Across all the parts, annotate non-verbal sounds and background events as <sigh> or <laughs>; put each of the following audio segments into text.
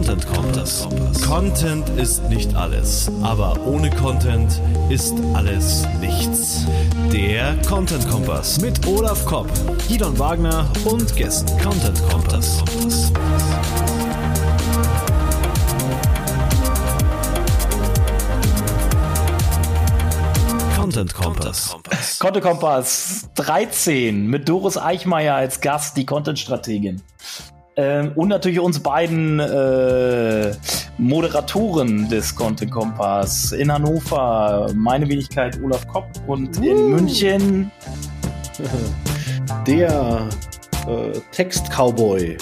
Content Kompass. Content ist nicht alles, aber ohne Content ist alles nichts. Der Content Kompass mit Olaf Kopp, Gidon Wagner und Gästen. Content Kompass. Content Kompass. Content Kompass 13 mit Doris Eichmeier als Gast, die Content-Strategin. Ähm, und natürlich uns beiden äh, Moderatoren des Content Kompass in Hannover, meine Wenigkeit Olaf Kopp und uh. in München <laughs> der äh, Text-Cowboy.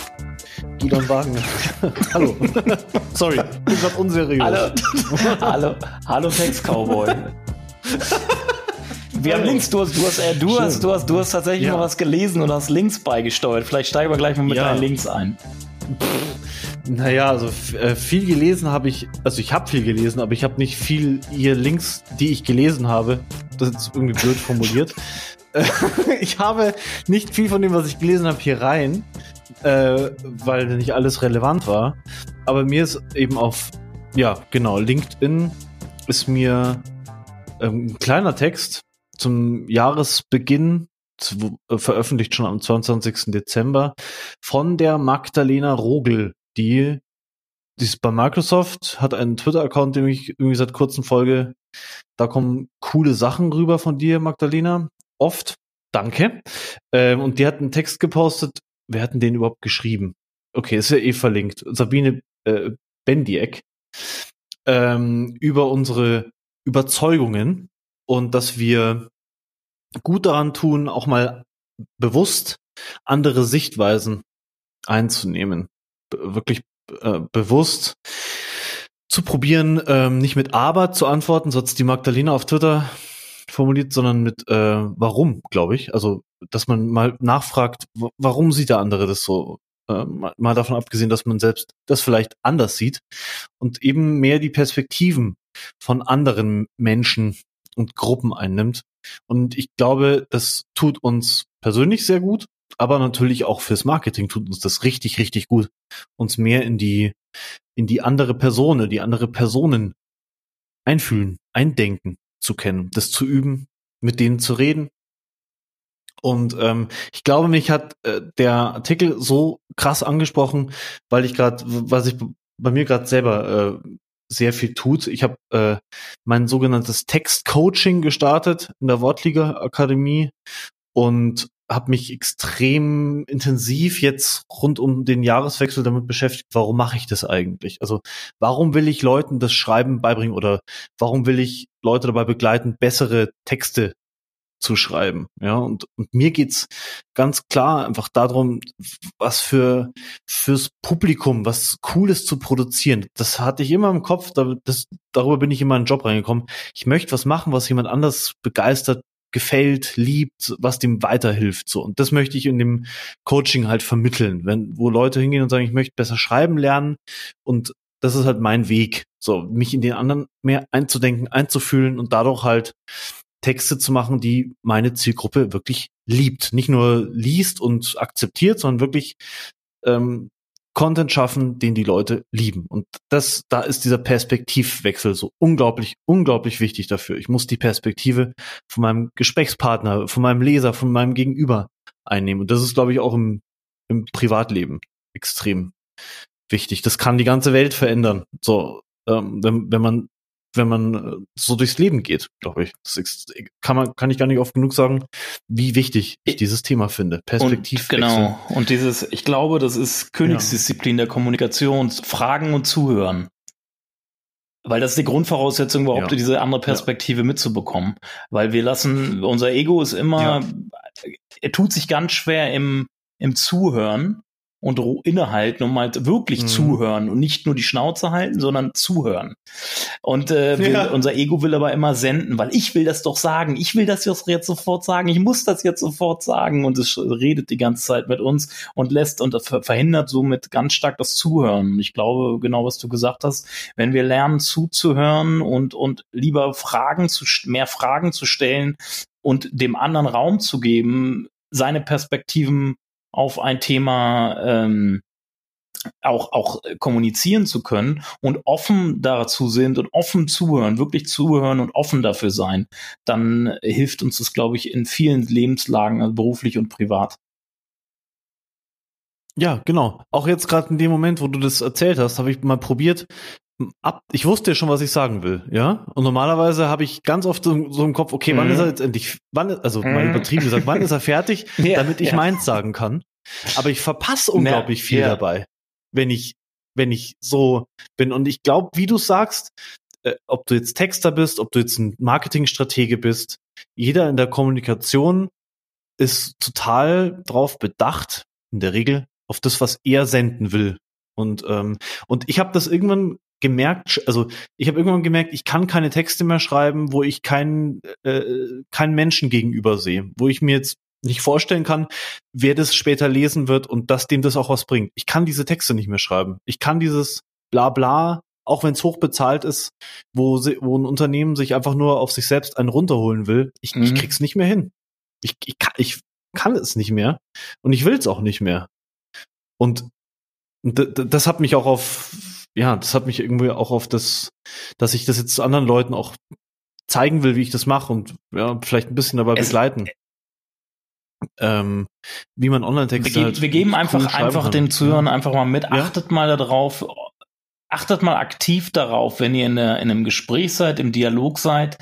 Gidon Wagner. <laughs> hallo. Sorry, ich bin gerade unseriös. Hallo, <laughs> hallo, hallo Text-Cowboy. Wir haben Links, du hast, du hast, äh, du hast, du hast, du hast tatsächlich ja. mal was gelesen und hast Links beigesteuert. Vielleicht steigen wir gleich mal mit ja. deinen Links ein. Naja, also äh, viel gelesen habe ich, also ich habe viel gelesen, aber ich habe nicht viel hier Links, die ich gelesen habe. Das ist irgendwie blöd formuliert. <laughs> ich habe nicht viel von dem, was ich gelesen habe, hier rein, äh, weil nicht alles relevant war. Aber mir ist eben auf, ja, genau, LinkedIn ist mir ähm, ein kleiner Text zum Jahresbeginn, äh, veröffentlicht schon am 22. Dezember, von der Magdalena Rogel, die, die ist bei Microsoft, hat einen Twitter-Account, dem ich irgendwie seit kurzem folge. Da kommen coole Sachen rüber von dir, Magdalena. Oft. Danke. Ähm, und die hat einen Text gepostet. Wer hat denn den überhaupt geschrieben? Okay, ist ja eh verlinkt. Sabine äh, Bendiek. Ähm, über unsere Überzeugungen und dass wir gut daran tun, auch mal bewusst andere Sichtweisen einzunehmen. Be wirklich äh, bewusst zu probieren, ähm, nicht mit aber zu antworten, so hat die Magdalena auf Twitter formuliert, sondern mit äh, warum, glaube ich. Also, dass man mal nachfragt, warum sieht der andere das so? Äh, mal davon abgesehen, dass man selbst das vielleicht anders sieht und eben mehr die Perspektiven von anderen Menschen und Gruppen einnimmt. Und ich glaube, das tut uns persönlich sehr gut, aber natürlich auch fürs Marketing tut uns das richtig, richtig gut, uns mehr in die, in die andere Person, die andere Personen einfühlen, eindenken zu kennen, das zu üben, mit denen zu reden. Und ähm, ich glaube, mich hat äh, der Artikel so krass angesprochen, weil ich gerade, was ich bei mir gerade selber äh, sehr viel tut. Ich habe äh, mein sogenanntes Textcoaching gestartet in der Wortliga Akademie und habe mich extrem intensiv jetzt rund um den Jahreswechsel damit beschäftigt, warum mache ich das eigentlich? Also warum will ich Leuten das Schreiben beibringen oder warum will ich Leute dabei begleiten, bessere Texte zu schreiben. Ja, und, und mir geht's ganz klar einfach darum, was für fürs Publikum, was Cooles zu produzieren. Das hatte ich immer im Kopf, da, das, darüber bin ich in den Job reingekommen. Ich möchte was machen, was jemand anders begeistert, gefällt, liebt, was dem weiterhilft. So. Und das möchte ich in dem Coaching halt vermitteln. Wenn, wo Leute hingehen und sagen, ich möchte besser schreiben lernen und das ist halt mein Weg. So, mich in den anderen mehr einzudenken, einzufühlen und dadurch halt Texte zu machen, die meine Zielgruppe wirklich liebt. Nicht nur liest und akzeptiert, sondern wirklich ähm, Content schaffen, den die Leute lieben. Und das, da ist dieser Perspektivwechsel so unglaublich, unglaublich wichtig dafür. Ich muss die Perspektive von meinem Gesprächspartner, von meinem Leser, von meinem Gegenüber einnehmen. Und das ist, glaube ich, auch im, im Privatleben extrem wichtig. Das kann die ganze Welt verändern. So, ähm, wenn, wenn man wenn man äh, so durchs Leben geht, glaube ich. Das ist, kann man, kann ich gar nicht oft genug sagen, wie wichtig ich dieses Thema finde. Perspektiv. Genau. Und dieses, ich glaube, das ist Königsdisziplin ja. der Kommunikation, Fragen und Zuhören. Weil das ist die Grundvoraussetzung überhaupt, ja. diese andere Perspektive ja. mitzubekommen. Weil wir lassen, unser Ego ist immer, er tut sich ganz schwer im, im Zuhören und innehalten, um halt wirklich mhm. zuhören und nicht nur die Schnauze halten, sondern zuhören. Und äh, wir, ja. unser Ego will aber immer senden, weil ich will das doch sagen, ich will das jetzt sofort sagen, ich muss das jetzt sofort sagen und es redet die ganze Zeit mit uns und lässt und verhindert somit ganz stark das Zuhören. Und ich glaube, genau was du gesagt hast, wenn wir lernen zuzuhören und und lieber Fragen zu mehr Fragen zu stellen und dem anderen Raum zu geben, seine Perspektiven auf ein Thema ähm, auch, auch kommunizieren zu können und offen dazu sind und offen zuhören, wirklich zuhören und offen dafür sein, dann hilft uns das, glaube ich, in vielen Lebenslagen, also beruflich und privat. Ja, genau. Auch jetzt gerade in dem Moment, wo du das erzählt hast, habe ich mal probiert. Ab, ich wusste ja schon, was ich sagen will, ja. Und normalerweise habe ich ganz oft so, so, im Kopf, okay, mhm. wann ist er jetzt endlich, wann, also mhm. mal übertrieben gesagt, wann ist er fertig, <laughs> ja, damit ich ja. meins sagen kann. Aber ich verpasse unglaublich ja, viel dabei wenn ich, wenn ich so bin. Und ich glaube, wie du sagst, äh, ob du jetzt Texter bist, ob du jetzt ein Marketingstratege bist, jeder in der Kommunikation ist total drauf bedacht, in der Regel, auf das, was er senden will. Und, ähm, und ich habe das irgendwann gemerkt, also ich habe irgendwann gemerkt, ich kann keine Texte mehr schreiben, wo ich keinen äh, keinen Menschen gegenüber sehe, wo ich mir jetzt nicht vorstellen kann, wer das später lesen wird und dass dem das auch was bringt. Ich kann diese Texte nicht mehr schreiben. Ich kann dieses Blabla, auch wenn es hoch bezahlt ist, wo, sie, wo ein Unternehmen sich einfach nur auf sich selbst einen runterholen will, ich, mhm. ich krieg's nicht mehr hin. Ich, ich, kann, ich kann es nicht mehr und ich will es auch nicht mehr. Und das hat mich auch auf, ja, das hat mich irgendwie auch auf das, dass ich das jetzt anderen Leuten auch zeigen will, wie ich das mache und ja, vielleicht ein bisschen dabei es, begleiten ähm, wie man Online-Texte wir, halt wir geben einfach einfach den Zuhörern ja. einfach mal mit. Ja. Achtet mal darauf, achtet mal aktiv darauf, wenn ihr in, der, in einem Gespräch seid, im Dialog seid,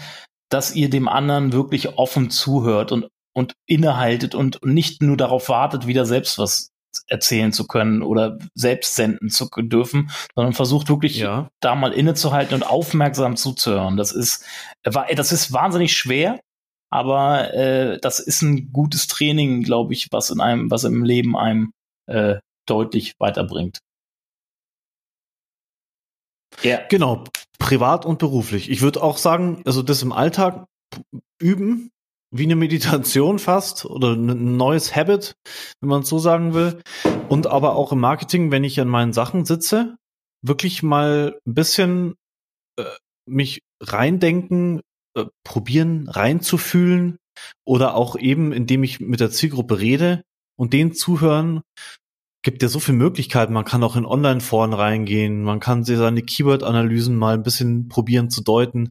dass ihr dem anderen wirklich offen zuhört und und innehaltet und nicht nur darauf wartet, wieder selbst was erzählen zu können oder selbst senden zu dürfen, sondern versucht wirklich ja. da mal innezuhalten und aufmerksam zuzuhören. Das ist, das ist wahnsinnig schwer, aber äh, das ist ein gutes Training, glaube ich, was in einem, was im Leben einem äh, deutlich weiterbringt. Ja. Genau, privat und beruflich. Ich würde auch sagen, also das im Alltag üben, wie eine Meditation fast oder ein neues Habit, wenn man es so sagen will. Und aber auch im Marketing, wenn ich an meinen Sachen sitze, wirklich mal ein bisschen äh, mich reindenken, äh, probieren reinzufühlen oder auch eben, indem ich mit der Zielgruppe rede und denen zuhören, gibt ja so viele Möglichkeiten. Man kann auch in Online-Foren reingehen, man kann seine Keyword-Analysen mal ein bisschen probieren zu deuten.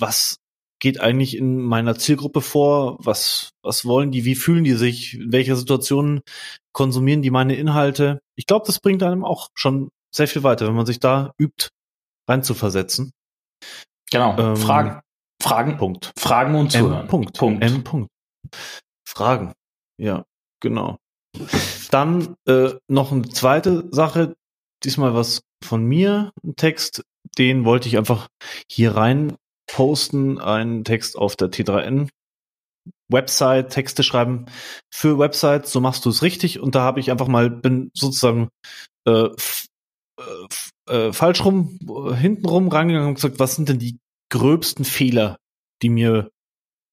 Was geht eigentlich in meiner Zielgruppe vor? Was, was wollen die? Wie fühlen die sich? In welcher Situation konsumieren die meine Inhalte? Ich glaube, das bringt einem auch schon sehr viel weiter, wenn man sich da übt, reinzuversetzen. Genau. Ähm, Fragen. Fragen. Punkt. Fragen und zuhören. M. Punkt. Punkt. M. Punkt. Fragen. Ja, genau. Dann äh, noch eine zweite Sache, diesmal was von mir, ein Text, den wollte ich einfach hier rein posten, einen Text auf der T3N Website, Texte schreiben für Websites, so machst du es richtig und da habe ich einfach mal, bin sozusagen äh, äh, äh, falsch rum, hinten rum rangegangen und gesagt, was sind denn die gröbsten Fehler, die mir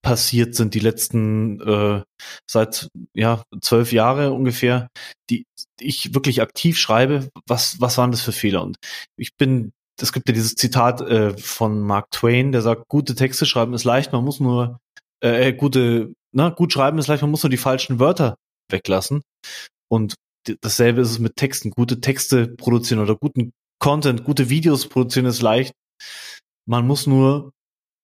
passiert sind die letzten äh, seit ja zwölf Jahre ungefähr, die ich wirklich aktiv schreibe. Was was waren das für Fehler? Und ich bin es gibt ja dieses Zitat äh, von Mark Twain, der sagt, gute Texte schreiben ist leicht, man muss nur äh, äh gute, na, gut schreiben ist leicht, man muss nur die falschen Wörter weglassen. Und dasselbe ist es mit Texten. Gute Texte produzieren oder guten Content, gute Videos produzieren ist leicht. Man muss nur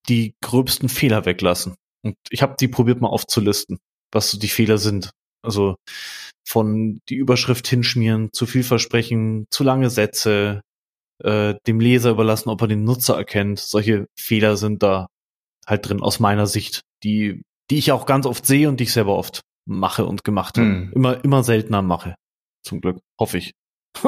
die gröbsten Fehler weglassen. Und ich habe die probiert mal aufzulisten, was so die Fehler sind. Also von die Überschrift hinschmieren, zu viel versprechen, zu lange Sätze, äh, dem Leser überlassen, ob er den Nutzer erkennt. Solche Fehler sind da halt drin aus meiner Sicht, die, die ich auch ganz oft sehe und die ich selber oft mache und gemacht habe. Hm. Immer, immer seltener mache. Zum Glück, hoffe ich. <laughs>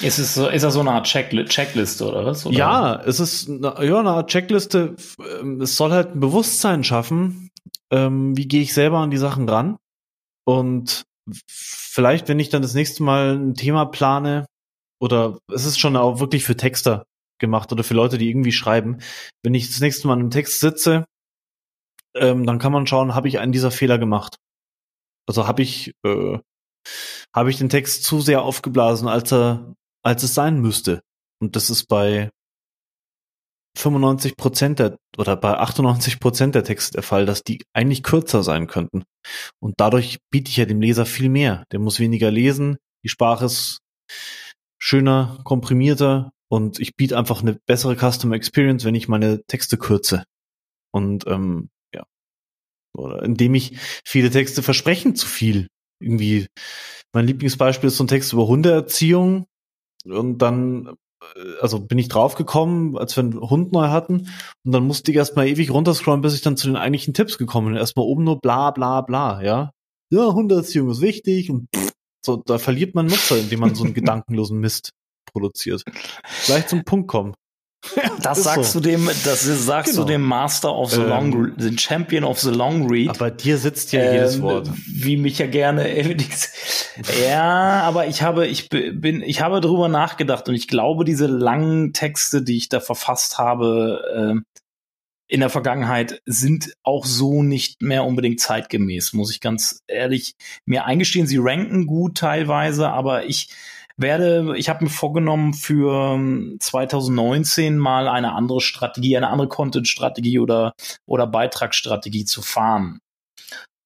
Ist es so, ist das so eine Art Checkli Checkliste oder was? Oder? Ja, es ist eine, ja, eine Art Checkliste. Ähm, es soll halt ein Bewusstsein schaffen. Ähm, wie gehe ich selber an die Sachen ran? Und vielleicht, wenn ich dann das nächste Mal ein Thema plane, oder es ist schon auch wirklich für Texter gemacht oder für Leute, die irgendwie schreiben, wenn ich das nächste Mal an einem Text sitze, ähm, dann kann man schauen, habe ich einen dieser Fehler gemacht? Also habe ich äh, habe ich den Text zu sehr aufgeblasen, als er, als es sein müsste. Und das ist bei 95 Prozent der, oder bei 98 Prozent der Texte der Fall, dass die eigentlich kürzer sein könnten. Und dadurch biete ich ja dem Leser viel mehr. Der muss weniger lesen, die Sprache ist schöner, komprimierter und ich biete einfach eine bessere Customer Experience, wenn ich meine Texte kürze. Und ähm, ja. Oder indem ich viele Texte versprechen zu viel. Irgendwie, mein Lieblingsbeispiel ist so ein Text über Hundeerziehung. Und dann, äh, also bin ich draufgekommen, als wir einen Hund neu hatten. Und dann musste ich erstmal ewig runterscrollen, bis ich dann zu den eigentlichen Tipps gekommen bin. Erstmal oben nur bla bla bla, ja. Ja, Hundeerziehung ist wichtig und pff, so, da verliert man Nutzer, indem man so einen <laughs> gedankenlosen Mist produziert. Gleich zum Punkt kommen. <laughs> das sagst so. du dem, das sagst genau. du dem Master of the ähm, Long, den Champion of the Long Read. Aber dir sitzt ja ähm, jedes Wort. Wie mich ja gerne. <laughs> ja, aber ich habe, ich bin, ich habe darüber nachgedacht und ich glaube, diese langen Texte, die ich da verfasst habe, äh, in der Vergangenheit sind auch so nicht mehr unbedingt zeitgemäß, muss ich ganz ehrlich mir eingestehen. Sie ranken gut teilweise, aber ich werde, ich habe mir vorgenommen, für 2019 ähm, mal eine andere Strategie, eine andere Content-Strategie oder, oder Beitragsstrategie zu fahren.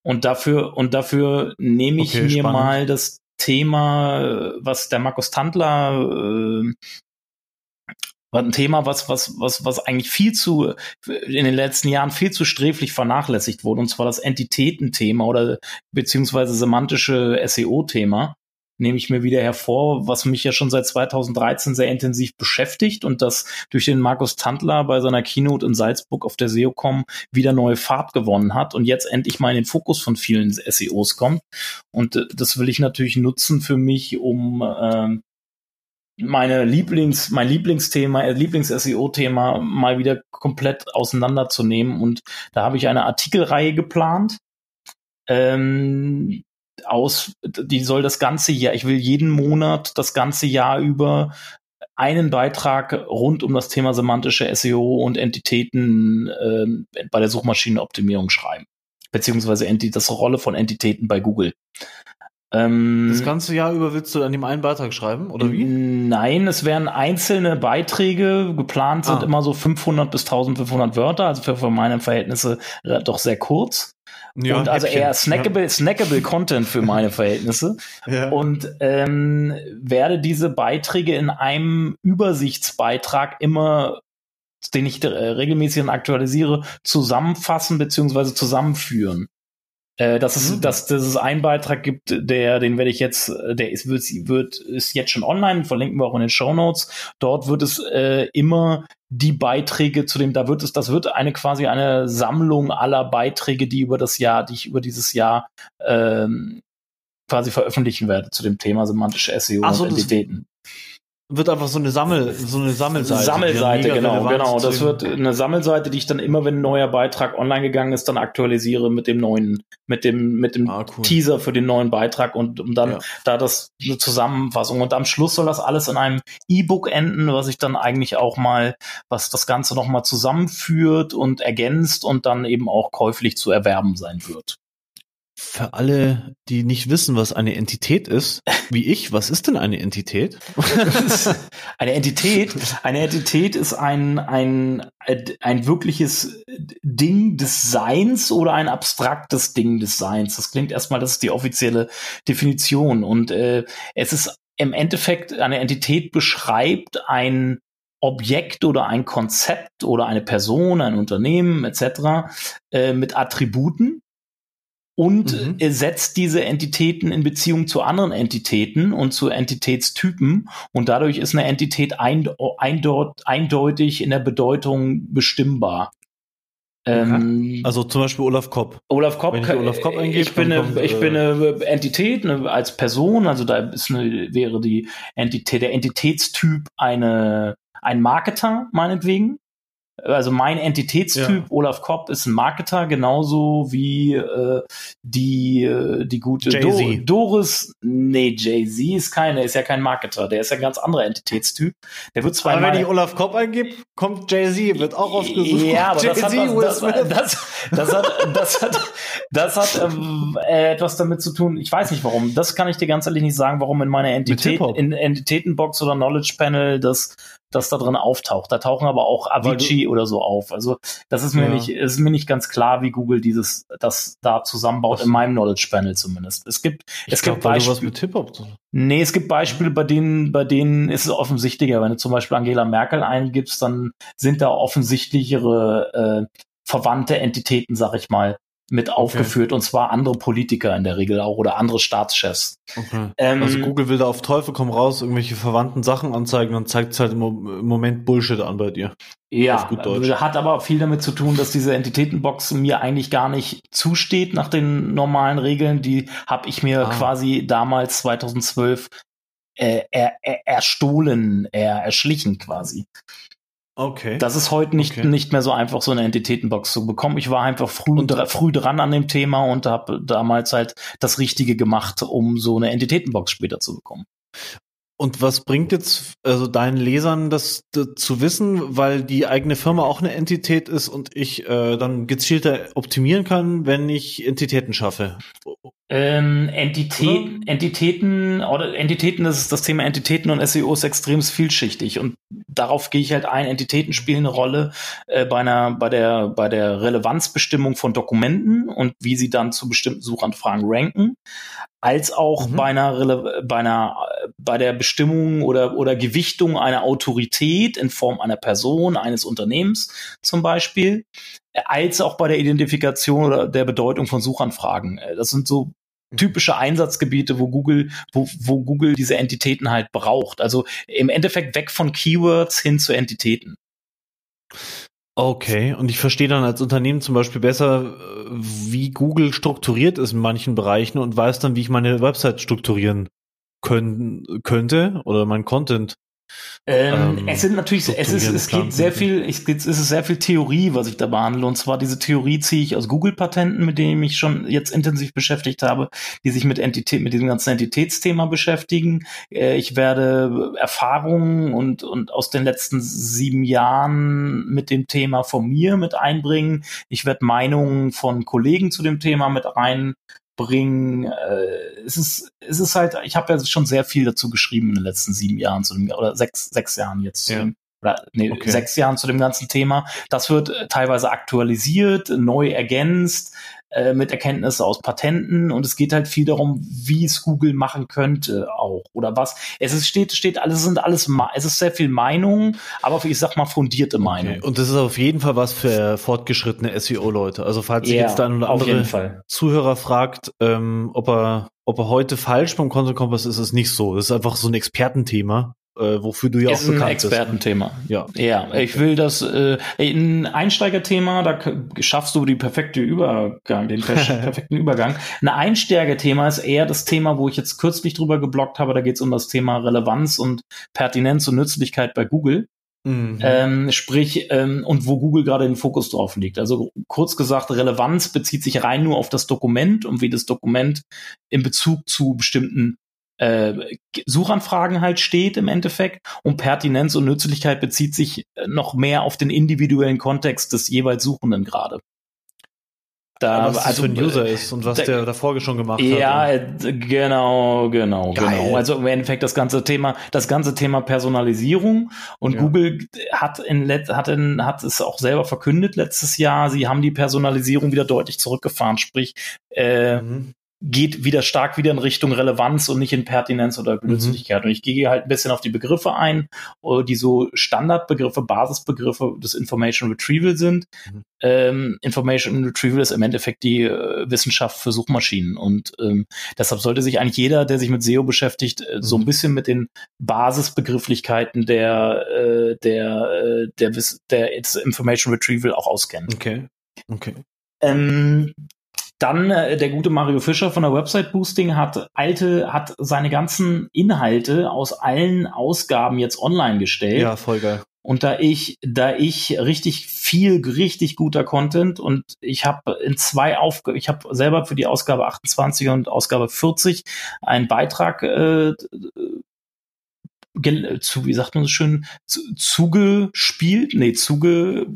Und dafür, und dafür nehme ich okay, mir spannend. mal das Thema, was der Markus Tandler äh, ein Thema, was, was, was, was eigentlich viel zu, in den letzten Jahren viel zu sträflich vernachlässigt wurde, und zwar das Entitätenthema oder beziehungsweise semantische SEO-Thema nehme ich mir wieder hervor, was mich ja schon seit 2013 sehr intensiv beschäftigt und das durch den Markus Tandler bei seiner Keynote in Salzburg auf der SEOCom wieder neue Fahrt gewonnen hat und jetzt endlich mal in den Fokus von vielen SEOs kommt. Und äh, das will ich natürlich nutzen für mich, um äh, meine Lieblings, mein Lieblingsthema, äh, Lieblings-SEO-Thema mal wieder komplett auseinanderzunehmen. Und da habe ich eine Artikelreihe geplant. Ähm, aus, die soll das ganze Jahr, ich will jeden Monat das ganze Jahr über einen Beitrag rund um das Thema semantische SEO und Entitäten äh, bei der Suchmaschinenoptimierung schreiben. Beziehungsweise das Rolle von Entitäten bei Google. Ähm, das ganze Jahr über willst du an dem einen Beitrag schreiben, oder wie? Nein, es werden einzelne Beiträge. Geplant sind ah. immer so 500 bis 1500 Wörter, also für, für meine Verhältnisse doch sehr kurz. Ja, und also Häppchen. eher snackable, ja. snackable Content für meine Verhältnisse. <laughs> Ja. Und ähm, werde diese Beiträge in einem Übersichtsbeitrag immer den ich äh, regelmäßig aktualisiere, zusammenfassen beziehungsweise zusammenführen. Äh, dass es, mhm. dass, dass es einen Beitrag gibt, der, den werde ich jetzt, der ist, wird, wird, ist jetzt schon online, verlinken wir auch in den Show Notes. Dort wird es äh, immer die Beiträge zu dem, da wird es, das wird eine quasi eine Sammlung aller Beiträge, die über das Jahr, die ich über dieses Jahr ähm, quasi veröffentlichen werde zu dem Thema semantische SEO Ach so, und Identitäten wird einfach so eine Sammel, so eine Sammelseite. Sammelseite, genau, genau. Das wird eine Sammelseite, die ich dann immer, wenn ein neuer Beitrag online gegangen ist, dann aktualisiere mit dem neuen, mit dem, mit dem ah, cool. Teaser für den neuen Beitrag und um dann ja. da das eine Zusammenfassung. Und am Schluss soll das alles in einem E-Book enden, was ich dann eigentlich auch mal, was das Ganze nochmal zusammenführt und ergänzt und dann eben auch käuflich zu erwerben sein wird. Für alle, die nicht wissen, was eine Entität ist, wie ich, was ist denn eine Entität? <laughs> eine Entität, eine Entität ist ein, ein, ein wirkliches Ding des Seins oder ein abstraktes Ding des Seins. Das klingt erstmal, das ist die offizielle Definition. Und äh, es ist im Endeffekt, eine Entität beschreibt ein Objekt oder ein Konzept oder eine Person, ein Unternehmen etc. Äh, mit Attributen und mhm. setzt diese Entitäten in Beziehung zu anderen Entitäten und zu Entitätstypen und dadurch ist eine Entität eindeutig in der Bedeutung bestimmbar. Ähm, also zum Beispiel Olaf Kopp. Olaf Kopp, Wenn ich, Olaf Kopp eingebe, ich bin, eine, kommt, ich bin eine Entität eine, als Person, also da ist eine, wäre die Entität, der Entitätstyp eine, ein Marketer, meinetwegen also mein Entitätstyp, ja. Olaf Kopp, ist ein Marketer, genauso wie äh, die, äh, die gute Do Doris. Nee, Jay-Z ist keine, ist ja kein Marketer, der ist ja ein ganz anderer Entitätstyp. Der wird zwar. Aber wenn ich Olaf Kopp eingebe, kommt Jay-Z, wird auch ausgesucht. Ja, aber das hat, das, das, das, das, hat, das hat, das hat ähm, äh, etwas damit zu tun. Ich weiß nicht warum. Das kann ich dir ganz ehrlich nicht sagen, warum in meiner Entität, in Entitätenbox oder Knowledge Panel das das da drin auftaucht. Da tauchen aber auch Avicii oder so auf. Also das ist mir ja. nicht, ist mir nicht ganz klar, wie Google dieses, das da zusammenbaut, in meinem Knowledge Panel zumindest. Es gibt, ich es glaub, gibt Beispiele. Nee, es gibt Beispiele, bei denen, bei denen ist es offensichtlicher. Wenn du zum Beispiel Angela Merkel eingibst, dann sind da offensichtlichere äh, verwandte Entitäten, sag ich mal, mit okay. aufgeführt und zwar andere Politiker in der Regel auch oder andere Staatschefs. Okay. Ähm, also Google will da auf Teufel komm raus irgendwelche verwandten Sachen anzeigen und zeigt es halt im Moment Bullshit an bei dir. Ja, hat aber viel damit zu tun, dass diese Entitätenbox mir eigentlich gar nicht zusteht nach den normalen Regeln. Die habe ich mir ah. quasi damals 2012 äh, er, er, erstohlen, er, erschlichen quasi. Okay. Das ist heute nicht, okay. nicht mehr so einfach, so eine Entitätenbox zu bekommen. Ich war einfach früh, früh dran an dem Thema und habe damals halt das Richtige gemacht, um so eine Entitätenbox später zu bekommen. Und was bringt jetzt also deinen Lesern das, das, zu wissen, weil die eigene Firma auch eine Entität ist und ich äh, dann gezielter optimieren kann, wenn ich Entitäten schaffe? Ähm, Entität, Entitäten oder Entitäten, das ist das Thema Entitäten und SEO ist extrem vielschichtig und darauf gehe ich halt ein. Entitäten spielen eine Rolle äh, bei einer, bei der, bei der Relevanzbestimmung von Dokumenten und wie sie dann zu bestimmten Suchanfragen ranken, als auch mhm. bei einer, bei einer, bei der Bestimmung oder, oder Gewichtung einer Autorität in Form einer Person, eines Unternehmens zum Beispiel als auch bei der Identifikation oder der Bedeutung von Suchanfragen. Äh, das sind so typische Einsatzgebiete, wo Google, wo, wo Google diese Entitäten halt braucht. Also im Endeffekt weg von Keywords hin zu Entitäten. Okay, und ich verstehe dann als Unternehmen zum Beispiel besser, wie Google strukturiert ist in manchen Bereichen und weiß dann, wie ich meine Website strukturieren können, könnte oder mein Content. Ähm, ähm, es sind natürlich, es ist, es geht sehr viel, es, geht, es ist sehr viel Theorie, was ich da behandle. Und zwar diese Theorie ziehe ich aus Google-Patenten, mit denen ich mich schon jetzt intensiv beschäftigt habe, die sich mit Entität, mit diesem ganzen Entitätsthema beschäftigen. Äh, ich werde Erfahrungen und, und aus den letzten sieben Jahren mit dem Thema von mir mit einbringen. Ich werde Meinungen von Kollegen zu dem Thema mit rein bringen. Äh, es ist, es ist halt, ich habe ja schon sehr viel dazu geschrieben in den letzten sieben Jahren zu dem, oder sechs, sechs Jahren jetzt. Ja. Oder nee, okay. sechs Jahren zu dem ganzen Thema. Das wird äh, teilweise aktualisiert, neu ergänzt. Äh, mit Erkenntnissen aus Patenten und es geht halt viel darum, wie es Google machen könnte auch oder was. Es ist, steht, steht alles, sind alles, es ist sehr viel Meinung, aber ich sag mal fundierte Meinung. Okay. Und das ist auf jeden Fall was für fortgeschrittene SEO-Leute. Also falls sich jetzt ein oder andere Zuhörer fragt, ähm, ob er ob er heute falsch beim Content Kompass ist, ist es nicht so. Das ist einfach so ein Expertenthema äh, wofür du ja ist auch bekannt bist. Ist ein Expertenthema. Ja. Ja, ich will das, äh, ein Einsteigerthema, da schaffst du die perfekte Übergang, den <laughs> perfekten Übergang. Ein Einsteigerthema ist eher das Thema, wo ich jetzt kürzlich drüber geblockt habe, da geht es um das Thema Relevanz und Pertinenz und Nützlichkeit bei Google. Mhm. Ähm, sprich, ähm, und wo Google gerade den Fokus drauf liegt. Also kurz gesagt, Relevanz bezieht sich rein nur auf das Dokument und wie das Dokument in Bezug zu bestimmten äh, Suchanfragen halt steht im Endeffekt und Pertinenz und Nützlichkeit bezieht sich äh, noch mehr auf den individuellen Kontext des jeweils Suchenden gerade. Da, was also, für ein User ist und was da, der davor schon gemacht ja, hat. Ja, genau, genau, Geil. genau. Also im Endeffekt das ganze Thema, das ganze Thema Personalisierung und ja. Google hat in, hat in, hat es auch selber verkündet letztes Jahr. Sie haben die Personalisierung wieder deutlich zurückgefahren, sprich, äh, mhm geht wieder stark wieder in Richtung Relevanz und nicht in Pertinenz oder Nützlichkeit. Mhm. Und ich gehe halt ein bisschen auf die Begriffe ein, äh, die so Standardbegriffe, Basisbegriffe des Information Retrieval sind. Mhm. Ähm, Information Retrieval ist im Endeffekt die äh, Wissenschaft für Suchmaschinen. Und ähm, deshalb sollte sich eigentlich jeder, der sich mit SEO beschäftigt, äh, mhm. so ein mhm. bisschen mit den Basisbegrifflichkeiten der, äh, der, äh, der, der, der Information Retrieval auch auskennen. Okay. Okay. Ähm, dann äh, der gute Mario Fischer von der Website Boosting hat alte, hat seine ganzen Inhalte aus allen Ausgaben jetzt online gestellt. Ja, voll geil. Und da ich, da ich richtig viel, richtig guter Content und ich habe in zwei Aufgaben, ich habe selber für die Ausgabe 28 und Ausgabe 40 einen Beitrag äh, zu, wie sagt man so schön, zu, zugespielt, nee, zuge,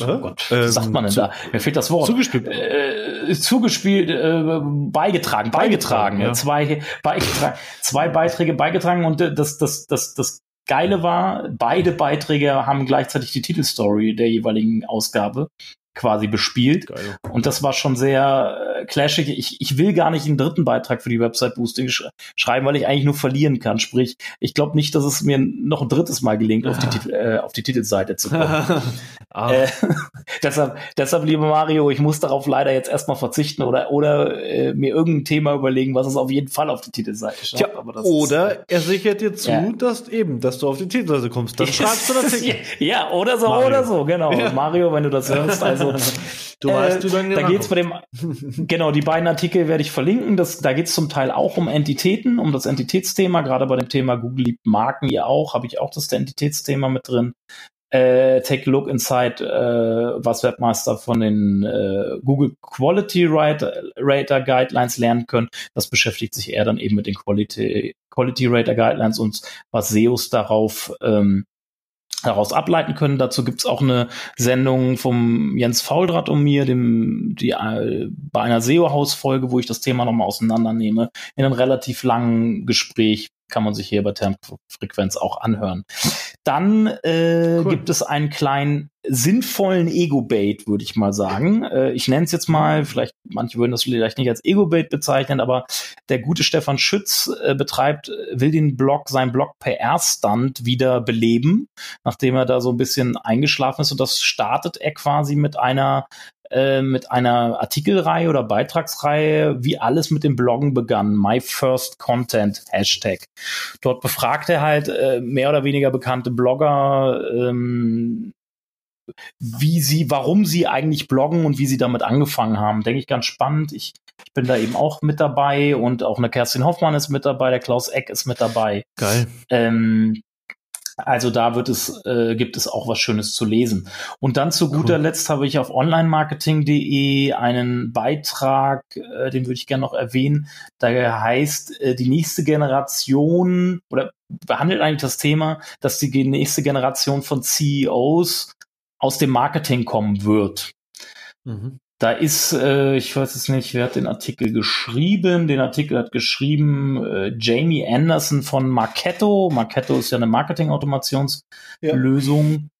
oh Gott, was ähm, sagt man denn zu, da? Mir fehlt das Wort. Zugespielt. Äh, zugespielt, äh, beigetragen, beigetragen. Ja. Zwei, beigetragen, zwei Beiträge beigetragen und das, das, das, das Geile war, beide Beiträge haben gleichzeitig die Titelstory der jeweiligen Ausgabe quasi bespielt. Geil. Und das war schon sehr äh, clashig. Ich, ich will gar nicht einen dritten Beitrag für die Website Boosting sch schreiben, weil ich eigentlich nur verlieren kann. Sprich, ich glaube nicht, dass es mir noch ein drittes Mal gelingt, auf die, Titel, äh, auf die Titelseite zu kommen. <laughs> ah. äh, <laughs> deshalb, deshalb, lieber Mario, ich muss darauf leider jetzt erstmal verzichten oder, oder äh, mir irgendein Thema überlegen, was es auf jeden Fall auf die Titelseite schafft. Tja, oder ist, er sichert dir zu, ja. dass eben, dass du auf die Titelseite kommst. Dann <laughs> schreibst du das Ja, oder so, Mario. oder so, genau. Ja. Mario, wenn du das hörst, also also, du äh, weißt, du dann Da geht's bei dem, genau, die beiden Artikel werde ich verlinken. Das, da geht's zum Teil auch um Entitäten, um das Entitätsthema. Gerade bei dem Thema Google liebt Marken, ihr auch, habe ich auch das Entitätsthema mit drin. Äh, take a look inside, äh, was Webmaster von den äh, Google Quality Rater Guidelines lernen können. Das beschäftigt sich eher dann eben mit den Quality, Quality Rater Guidelines und was SEOs darauf ähm, daraus ableiten können. Dazu gibt's auch eine Sendung vom Jens Fauldraht um mir, dem, die, äh, bei einer SEO-Haus-Folge, wo ich das Thema nochmal auseinandernehme, in einem relativ langen Gespräch kann man sich hier bei Termfrequenz auch anhören. Dann äh, cool. gibt es einen kleinen sinnvollen Ego-Bait, würde ich mal sagen. Äh, ich nenne es jetzt mal, vielleicht, manche würden das vielleicht nicht als Ego-Bait bezeichnen, aber der gute Stefan Schütz äh, betreibt, will den Blog, sein Blog PR-Stand wieder beleben, nachdem er da so ein bisschen eingeschlafen ist und das startet er quasi mit einer äh, mit einer Artikelreihe oder Beitragsreihe, wie alles mit dem Bloggen begann. My First Content Hashtag. Dort befragt er halt äh, mehr oder weniger bekannte Blogger, ähm, wie sie, warum sie eigentlich bloggen und wie sie damit angefangen haben. Denke ich ganz spannend. Ich, ich bin da eben auch mit dabei und auch eine Kerstin Hoffmann ist mit dabei, der Klaus Eck ist mit dabei. Geil. Ähm, also da wird es, äh, gibt es auch was Schönes zu lesen. Und dann zu guter cool. Letzt habe ich auf onlinemarketing.de einen Beitrag, äh, den würde ich gerne noch erwähnen. Da heißt, äh, die nächste Generation oder behandelt eigentlich das Thema, dass die nächste Generation von CEOs aus dem Marketing kommen wird. Mhm. Da ist, äh, ich weiß es nicht, wer hat den Artikel geschrieben? Den Artikel hat geschrieben äh, Jamie Anderson von Marketo. Marketo ist ja eine Marketing-Automationslösung.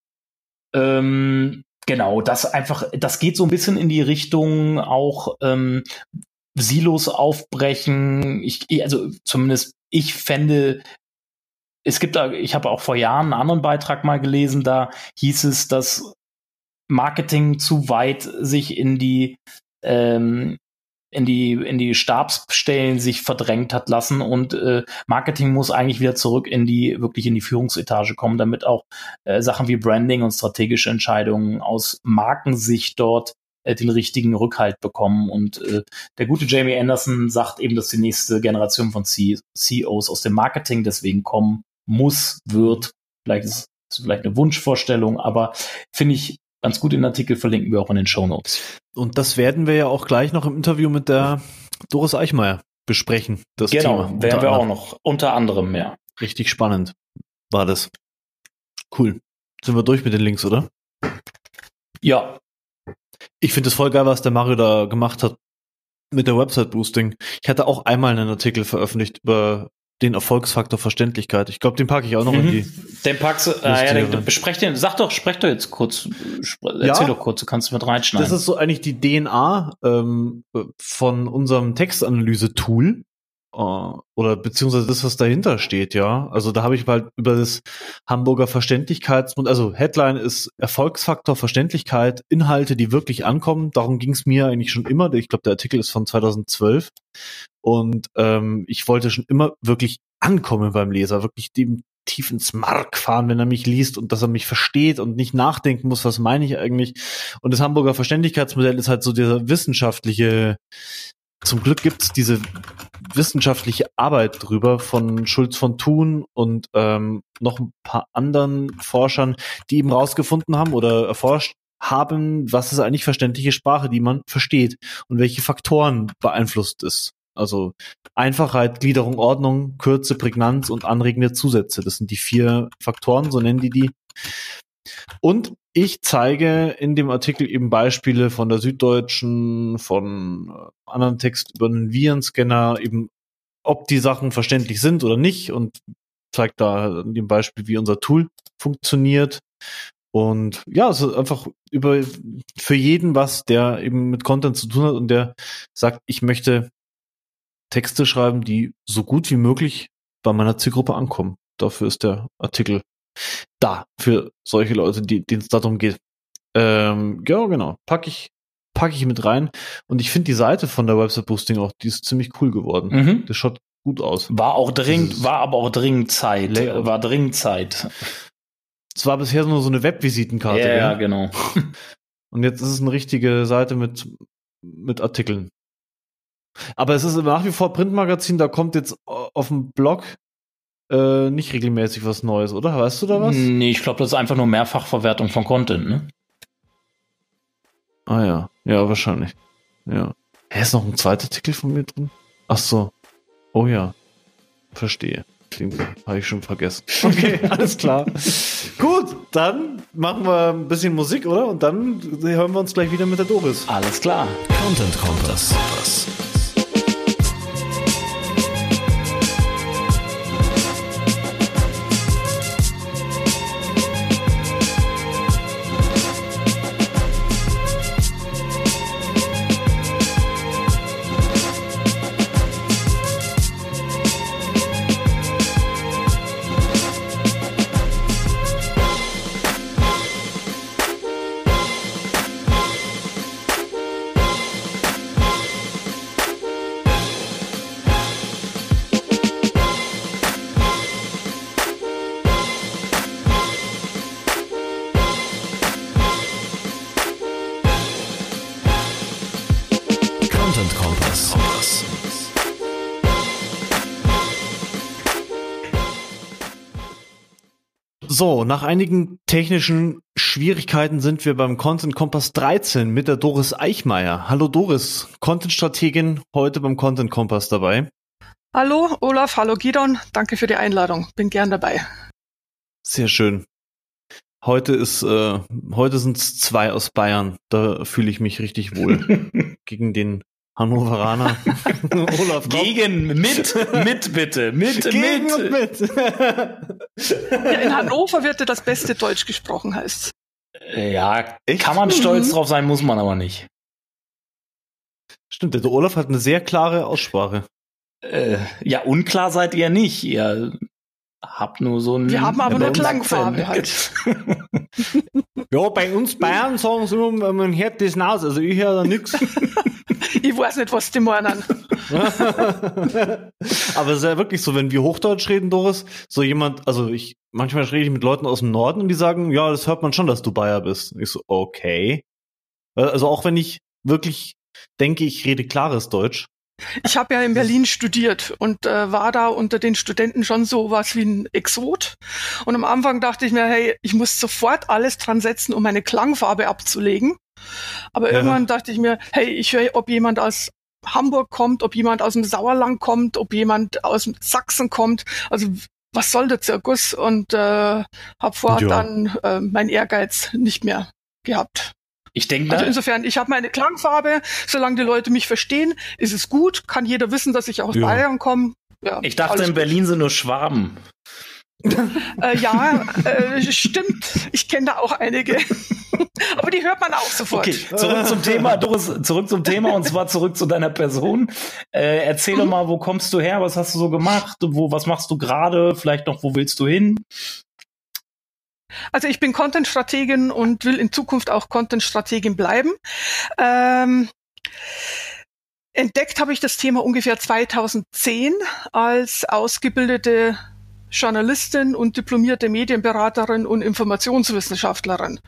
Ja. Ähm, genau, das einfach, das geht so ein bisschen in die Richtung auch ähm, Silos aufbrechen. Ich, also zumindest ich fände es gibt da, ich habe auch vor Jahren einen anderen Beitrag mal gelesen, da hieß es, dass Marketing zu weit sich in die ähm, in die in die Stabsstellen sich verdrängt hat lassen und äh, Marketing muss eigentlich wieder zurück in die wirklich in die Führungsetage kommen, damit auch äh, Sachen wie Branding und strategische Entscheidungen aus Markensicht dort äh, den richtigen Rückhalt bekommen und äh, der gute Jamie Anderson sagt eben, dass die nächste Generation von C CEOs aus dem Marketing deswegen kommen muss, wird. Vielleicht ist vielleicht eine Wunschvorstellung, aber finde ich ganz gut den Artikel verlinken wir auch in den Show Notes. Und das werden wir ja auch gleich noch im Interview mit der Doris Eichmeier besprechen. Das genau, Thema, werden wir auch noch. Unter anderem, ja. Richtig spannend war das. Cool. Sind wir durch mit den Links, oder? Ja. Ich finde es voll geil, was der Mario da gemacht hat mit der Website Boosting. Ich hatte auch einmal einen Artikel veröffentlicht über den Erfolgsfaktor Verständlichkeit. Ich glaube, den packe ich auch noch mhm. in die. Den packst du, äh, ja, den, besprech den, sag doch, sprech doch jetzt kurz, erzähl ja, doch kurz, du kannst mit reinschneiden. Das ist so eigentlich die DNA ähm, von unserem Textanalyse-Tool. Uh, oder beziehungsweise das, was dahinter steht, ja. Also da habe ich halt über das Hamburger Verständlichkeits, also Headline ist Erfolgsfaktor Verständlichkeit, Inhalte, die wirklich ankommen. Darum ging es mir eigentlich schon immer. Ich glaube, der Artikel ist von 2012. Und ähm, ich wollte schon immer wirklich ankommen beim Leser, wirklich dem tief ins Mark fahren, wenn er mich liest und dass er mich versteht und nicht nachdenken muss, was meine ich eigentlich. Und das Hamburger Verständigkeitsmodell ist halt so dieser wissenschaftliche zum Glück gibt's diese wissenschaftliche Arbeit drüber von Schulz von Thun und ähm, noch ein paar anderen Forschern, die eben rausgefunden haben oder erforscht haben, was ist eigentlich verständliche Sprache, die man versteht und welche Faktoren beeinflusst es. Also Einfachheit, Gliederung, Ordnung, Kürze, Prägnanz und anregende Zusätze. Das sind die vier Faktoren, so nennen die die. Und ich zeige in dem Artikel eben Beispiele von der Süddeutschen, von äh, anderen Text über einen Virenscanner, eben ob die Sachen verständlich sind oder nicht und zeigt da in dem Beispiel, wie unser Tool funktioniert. Und ja, es ist einfach über für jeden was, der eben mit Content zu tun hat und der sagt, ich möchte Texte schreiben, die so gut wie möglich bei meiner Zielgruppe ankommen. Dafür ist der Artikel da, für solche Leute, die, denen es darum geht. Ähm, ja, genau. Packe ich, packe ich mit rein. Und ich finde die Seite von der Website Boosting auch, die ist ziemlich cool geworden. Mhm. Das schaut gut aus. War auch dringend, war aber auch dringend Zeit. Layout. War dringend Zeit. Es war bisher nur so eine Webvisitenkarte. ja, ja, genau. <laughs> Und jetzt ist es eine richtige Seite mit, mit Artikeln. Aber es ist nach wie vor Printmagazin, da kommt jetzt auf dem Blog äh, nicht regelmäßig was Neues, oder? Weißt du da was? Nee, ich glaube, das ist einfach nur Mehrfachverwertung von Content, ne? Ah ja, ja, wahrscheinlich. Ja. Hä, ist noch ein zweiter Artikel von mir drin? Ach so. Oh ja. Verstehe. Klingt, habe ich schon vergessen. <laughs> Okay, alles klar. Gut, dann machen wir ein bisschen Musik, oder? Und dann hören wir uns gleich wieder mit der Doris. Alles klar. Content Kompass. So, nach einigen technischen Schwierigkeiten sind wir beim Content Kompass 13 mit der Doris Eichmeier. Hallo Doris, Content-Strategin, heute beim Content Kompass dabei. Hallo Olaf, hallo Gidon, danke für die Einladung. Bin gern dabei. Sehr schön. Heute ist, äh, heute sind es zwei aus Bayern. Da fühle ich mich richtig wohl <laughs> gegen den Hannoveraner <laughs> Olaf Kopp. Gegen, mit, mit bitte, mit, Gegen mit. und mit. <laughs> Ja, in Hannover wird ja das beste Deutsch gesprochen, heißt Ja, Echt? kann man stolz Mhm. drauf sein, muss man aber nicht. Stimmt, der Olaf hat eine sehr klare Aussprache. Äh, ja, unklar seid ihr nicht. Ihr habt nur so ein. Wir haben aber nur Klangfarbe Akzent. <laughs> Ja, bei uns Bayern sagen sie immer, man hört das aus. Also ich höre da nix. <laughs> Ich weiß nicht, was die meinen. <laughs> Aber es ist ja wirklich so, wenn wir Hochdeutsch reden, Doris, so jemand, also ich, manchmal rede ich mit Leuten aus dem Norden und die sagen, ja, das hört man schon, dass du Bayer bist. Und ich so, okay. Also auch wenn ich wirklich denke, ich rede klares Deutsch. Ich habe ja in Berlin studiert und äh, war da unter den Studenten schon so was wie ein Exot. Und am Anfang dachte ich mir, hey, ich muss sofort alles dran setzen, um meine Klangfarbe abzulegen. Aber Ja. irgendwann dachte ich mir, hey, ich höre, ob jemand aus Hamburg kommt, ob jemand aus dem Sauerland kommt, ob jemand aus Sachsen kommt. Also was soll der Zirkus? Und äh, habe vorher Ja. dann äh, mein Ehrgeiz nicht mehr gehabt. Ich denke, Also insofern, ich habe meine Klangfarbe, solange die Leute mich verstehen, ist es gut, kann jeder wissen, dass ich aus Ja. Bayern komme. Ja, ich dachte, in Berlin sind nur Schwaben. <laughs> Äh, ja, äh, stimmt. Ich kenne da auch einige. <laughs> Aber die hört man auch sofort. Okay, zurück zum <laughs> Thema, Doris, zurück zum Thema und zwar zurück zu deiner Person. Äh, erzähl Mhm. doch mal, wo kommst du her? Was hast du so gemacht? Wo, was machst du gerade? Vielleicht noch, wo willst du hin? Also ich bin Content-Strategin und will in Zukunft auch Content-Strategin bleiben. Ähm, entdeckt habe ich das Thema ungefähr 2010 als ausgebildete Journalistin und diplomierte Medienberaterin und Informationswissenschaftlerin.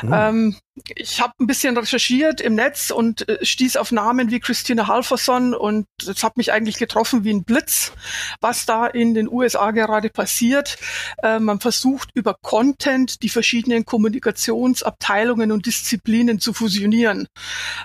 Hm. Ähm, ich habe ein bisschen recherchiert im Netz und äh, stieß auf Namen wie Christina Halverson und das hat mich eigentlich getroffen wie ein Blitz, was da in den USA gerade passiert. Äh, man versucht über Content die verschiedenen Kommunikationsabteilungen und Disziplinen zu fusionieren.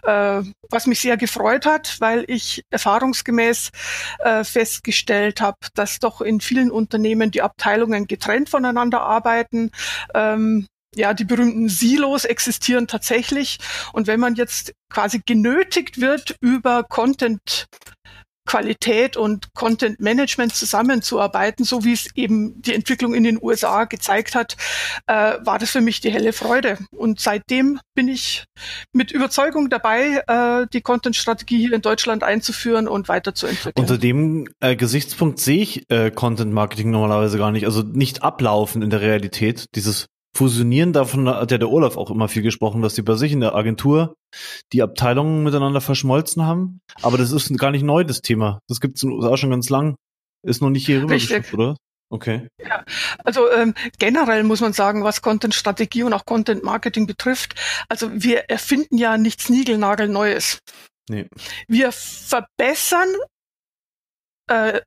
Äh, was mich sehr gefreut hat, weil ich erfahrungsgemäß äh, festgestellt habe, dass doch in vielen Unternehmen die Abteilungen getrennt voneinander arbeiten. Ähm, ja, die berühmten Silos existieren tatsächlich. Und wenn man jetzt quasi genötigt wird, über Content Qualität und Content Management zusammenzuarbeiten, so wie es eben die Entwicklung in den USA gezeigt hat, äh, war das für mich die helle Freude. Und seitdem bin ich mit Überzeugung dabei, äh, die Content-Strategie hier in Deutschland einzuführen und weiterzuentwickeln. Unter dem äh, Gesichtspunkt sehe ich äh, Content Marketing normalerweise gar nicht, also nicht ablaufen in der Realität. Dieses Fusionieren, davon hat ja der Olaf auch immer viel gesprochen, dass die bei sich in der Agentur die Abteilungen miteinander verschmolzen haben. Aber das ist gar nicht neu, das Thema. Das gibt es USA schon ganz lang. Ist noch nicht hier rüber geschafft, oder? Okay. Ja, also ähm, generell muss man sagen, was Content-Strategie und auch Content-Marketing betrifft, also wir erfinden ja nichts Niegelnagelneues. Nee. Wir verbessern äh,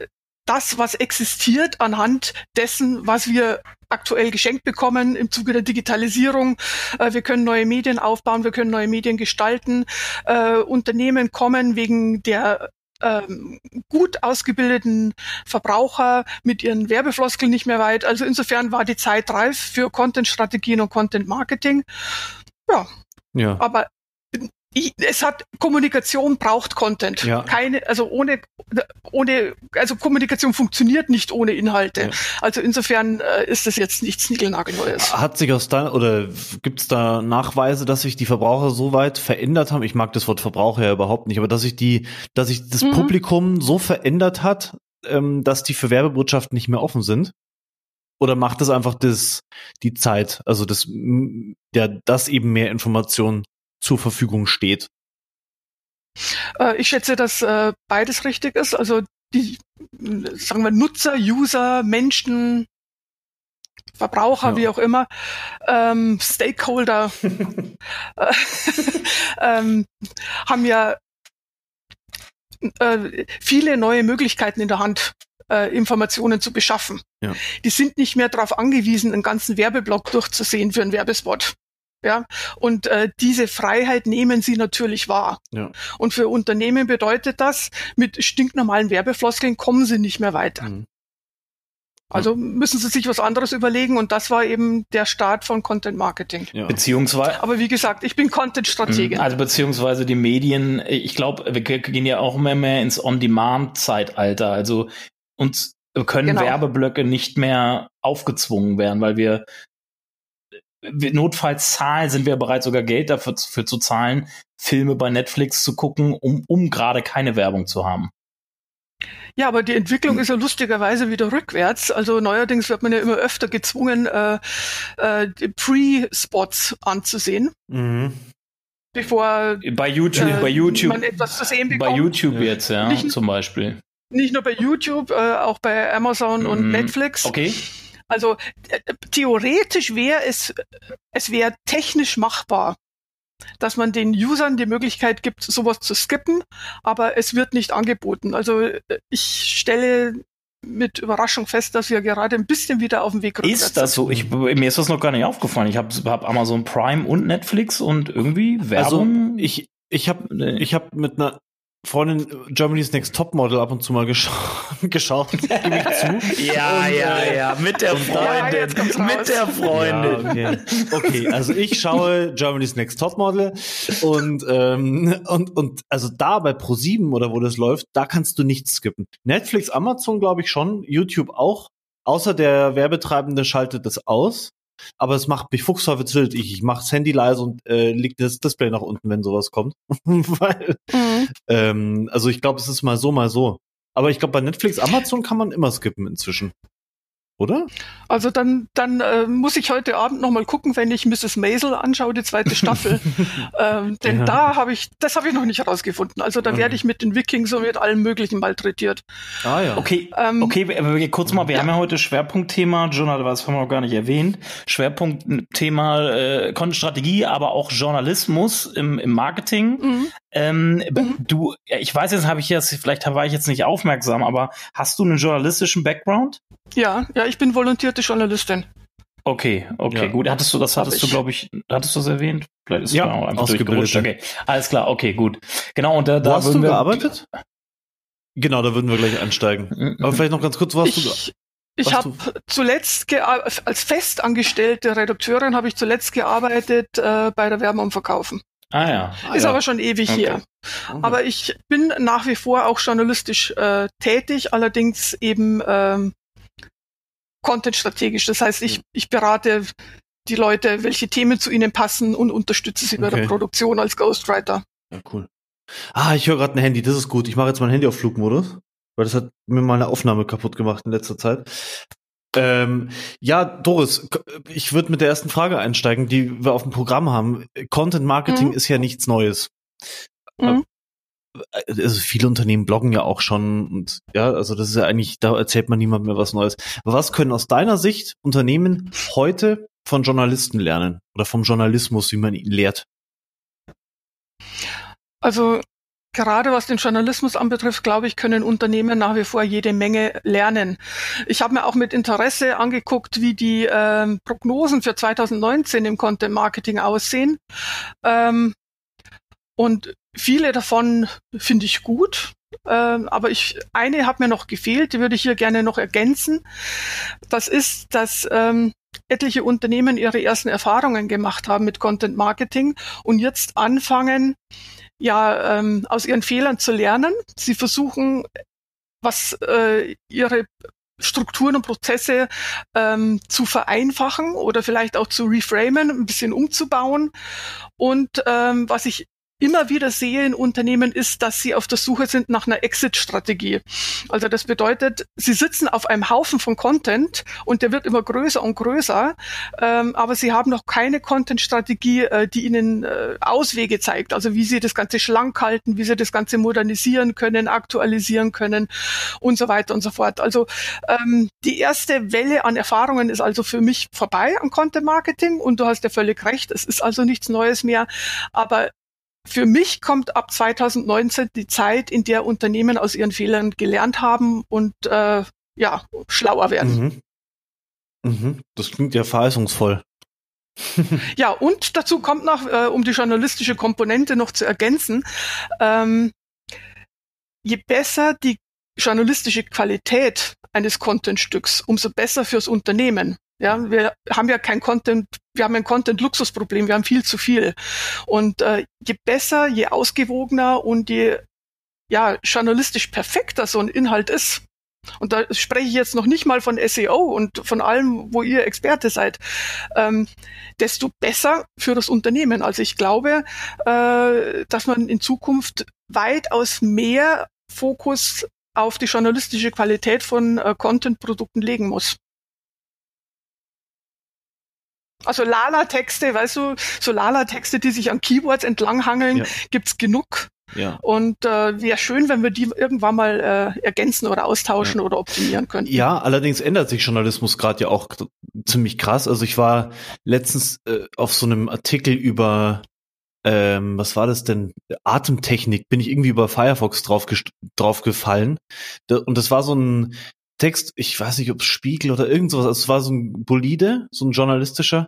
das, was existiert, anhand dessen, was wir aktuell geschenkt bekommen im Zuge der Digitalisierung. Äh, wir können neue Medien aufbauen, wir können neue Medien gestalten. Äh, Unternehmen kommen wegen der ähm, gut ausgebildeten Verbraucher mit ihren Werbefloskeln nicht mehr weit. Also insofern war die Zeit reif für Content-Strategien und Content-Marketing. Ja. ja. Aber ich, es hat Kommunikation braucht Content. Ja. Keine, also ohne, ohne, also Kommunikation funktioniert nicht ohne Inhalte. Ja. Also insofern äh, ist das jetzt nichts Niegelnagelneues. Hat sich aus deiner oder gibt es da Nachweise, dass sich die Verbraucher so weit verändert haben? Ich mag das Wort Verbraucher ja überhaupt nicht, aber dass sich die, dass sich das mhm. Publikum so verändert hat, ähm, dass die für Werbebotschaften nicht mehr offen sind? Oder macht das einfach das, die Zeit, also das, ja, dass eben mehr Informationen zur Verfügung steht? Äh, ich schätze, dass äh, beides richtig ist. Also die, sagen wir, Nutzer, User, Menschen, Verbraucher, ja. wie auch immer, ähm, Stakeholder äh, <laughs> <laughs> ähm, haben ja äh, viele neue Möglichkeiten in der Hand, äh, Informationen zu beschaffen. Ja. Die sind nicht mehr darauf angewiesen, einen ganzen Werbeblock durchzusehen für einen Werbespot. Ja, und äh, diese Freiheit nehmen sie natürlich wahr. Ja. Und für Unternehmen bedeutet das, mit stinknormalen Werbefloskeln kommen sie nicht mehr weiter. Mhm. Also müssen sie sich was anderes überlegen und das war eben der Start von Content Marketing. Ja. Beziehungsweise. Aber wie gesagt, ich bin Content-Stratege. Mhm. Also beziehungsweise die Medien, ich glaube, wir gehen ja auch immer mehr ins On-Demand-Zeitalter. Also uns können genau. Werbeblöcke nicht mehr aufgezwungen werden, weil wir notfalls zahlen, sind wir bereit, sogar Geld dafür für zu zahlen, Filme bei Netflix zu gucken, um, um gerade keine Werbung zu haben. Ja, aber die Entwicklung ist ja lustigerweise wieder rückwärts. Also neuerdings wird man ja immer öfter gezwungen, äh, äh, Pre-Spots anzusehen. Mhm. Bevor bei YouTube, äh, bei YouTube, man etwas zu sehen bekommt. Bei YouTube jetzt, ja, nicht, zum Beispiel. Nicht nur bei YouTube, äh, auch bei Amazon mhm. und Netflix. Okay. Also äh, theoretisch wäre es, es wäre technisch machbar, dass man den Usern die Möglichkeit gibt, sowas zu skippen, aber es wird nicht angeboten. Also äh, ich stelle mit Überraschung fest, dass wir gerade ein bisschen wieder auf dem Weg rückwärts Ist das so? Ich, mir ist das noch gar nicht aufgefallen. Ich habe hab Amazon Prime und Netflix und irgendwie Werbung. Also ich, ich habe ich hab mit einer Freundin Germany's Next Topmodel ab und zu mal gescha <laughs> geschaut, gebe ich zu. <laughs> ja, und, ja, äh, ja, mit der Freundin, ja, mit der Freundin. Ja, okay. okay, also ich schaue Germany's Next Topmodel und ähm, und und also da bei Pro7 oder wo das läuft, da kannst du nichts skippen. Netflix, Amazon glaube ich schon, YouTube auch. Außer der Werbetreibende schaltet das aus aber es macht mich fuchsteufelswild. Ich, ich mache das Handy leise und äh, leg das Display nach unten, wenn sowas kommt. <laughs> Weil, mhm. ähm, also ich glaube, es ist mal so, mal so. Aber ich glaube, bei Netflix, Amazon kann man immer skippen inzwischen oder? Also dann, dann äh, muss ich heute Abend noch mal gucken, wenn ich Mrs. Maisel anschaue, die zweite Staffel. <laughs> ähm, denn ja. da habe ich, das habe ich noch nicht herausgefunden. Also da okay. werde ich mit den Vikings und mit allem Möglichen malträtiert. Ah ja. Okay, ähm, okay, kurz mal, wir ja. haben ja heute Schwerpunktthema, Journal, was haben wir noch gar nicht erwähnt, Schwerpunktthema äh, Content-Strategie, aber auch Journalismus im, im Marketing. Mhm. Ähm, mhm. Du, ich weiß jetzt, habe ich jetzt, vielleicht war ich jetzt nicht aufmerksam, aber hast du einen journalistischen Background? Ja, ja, ich bin volontierte Journalistin. Okay, okay, ja. gut. Hattest du, das hattest du, glaube ich, hattest du das erwähnt? Vielleicht ist ja, es genau einfach durchgerutscht. Okay, alles klar, okay, gut. Genau, und da, da hast du gearbeitet? Genau, da würden wir gleich einsteigen. Mhm. Aber vielleicht noch ganz kurz, was ich, du. Ich habe zuletzt als festangestellte Redakteurin habe ich zuletzt gearbeitet äh, bei der Werbung und Verkaufen. Ah ja. Ah, ist ja. aber schon ewig okay. hier. Okay. Aber ich bin nach wie vor auch journalistisch äh, tätig, allerdings eben ähm, content-strategisch. Das heißt, ich, ich berate die Leute, welche Themen zu ihnen passen und unterstütze sie okay. bei der Produktion als Ghostwriter. Ja, cool. Ah, ich höre gerade ein Handy, das ist gut. Ich mache jetzt mein Handy auf Flugmodus, weil das hat mir mal eine Aufnahme kaputt gemacht in letzter Zeit. Ähm, ja, Doris, ich würde mit der ersten Frage einsteigen, die wir auf dem Programm haben. Content Marketing mhm. ist ja nichts Neues. Mhm. Also viele Unternehmen bloggen ja auch schon und ja, also das ist ja eigentlich, da erzählt man niemand mehr was Neues. Aber was können aus deiner Sicht Unternehmen heute von Journalisten lernen oder vom Journalismus, wie man ihn lehrt? Also Gerade was den Journalismus anbetrifft, glaube ich, können Unternehmen nach wie vor jede Menge lernen. Ich habe mir auch mit Interesse angeguckt, wie die ähm, Prognosen für 2019 im Content Marketing aussehen. Ähm, und viele davon finde ich gut. Ähm, aber ich, eine hat mir noch gefehlt, die würde ich hier gerne noch ergänzen. Das ist, dass ähm, etliche Unternehmen ihre ersten Erfahrungen gemacht haben mit Content Marketing und jetzt anfangen, ja ähm, aus ihren Fehlern zu lernen. Sie versuchen, was äh, ihre Strukturen und Prozesse ähm, zu vereinfachen oder vielleicht auch zu reframen, ein bisschen umzubauen. Und ähm, was ich immer wieder sehe in Unternehmen ist, dass sie auf der Suche sind nach einer Exit-Strategie. Also das bedeutet, sie sitzen auf einem Haufen von Content und der wird immer größer und größer, ähm, aber sie haben noch keine Content-Strategie, äh, die ihnen äh, Auswege zeigt. Also wie sie das Ganze schlank halten, wie sie das Ganze modernisieren können, aktualisieren können und so weiter und so fort. Also ähm, die erste Welle an Erfahrungen ist also für mich vorbei an Content-Marketing und du hast ja völlig recht, es ist also nichts Neues mehr, aber für mich kommt ab 2019 die Zeit, in der Unternehmen aus ihren Fehlern gelernt haben und äh, ja, schlauer werden. Mhm. Mhm. Das klingt ja verheißungsvoll. <laughs> ja, und dazu kommt noch, äh, um die journalistische Komponente noch zu ergänzen, ähm, je besser die journalistische Qualität eines Contentstücks, umso besser fürs Unternehmen. Ja, wir haben ja kein Content, wir haben ein Content-Luxusproblem, wir haben viel zu viel. Und äh, je besser, je ausgewogener und je ja, journalistisch perfekter so ein Inhalt ist, und da spreche ich jetzt noch nicht mal von SEO und von allem, wo ihr Experte seid, ähm, desto besser für das Unternehmen. Also ich glaube, äh, dass man in Zukunft weitaus mehr Fokus auf die journalistische Qualität von äh, Content-Produkten legen muss. Also Lala-Texte, weißt du, so Lala-Texte, die sich an Keywords entlanghangeln, ja. gibt's genug. Ja. Und äh, wäre schön, wenn wir die irgendwann mal äh, ergänzen oder austauschen ja. oder optimieren könnten. Ja, allerdings ändert sich Journalismus gerade ja auch ziemlich krass. Also ich war letztens äh, auf so einem Artikel über ähm, was war das denn? Atemtechnik, bin ich irgendwie über Firefox drauf, drauf gefallen. Und das war so ein Text, ich weiß nicht, ob Spiegel oder irgend sowas, also es war so ein Bolide, so ein journalistischer.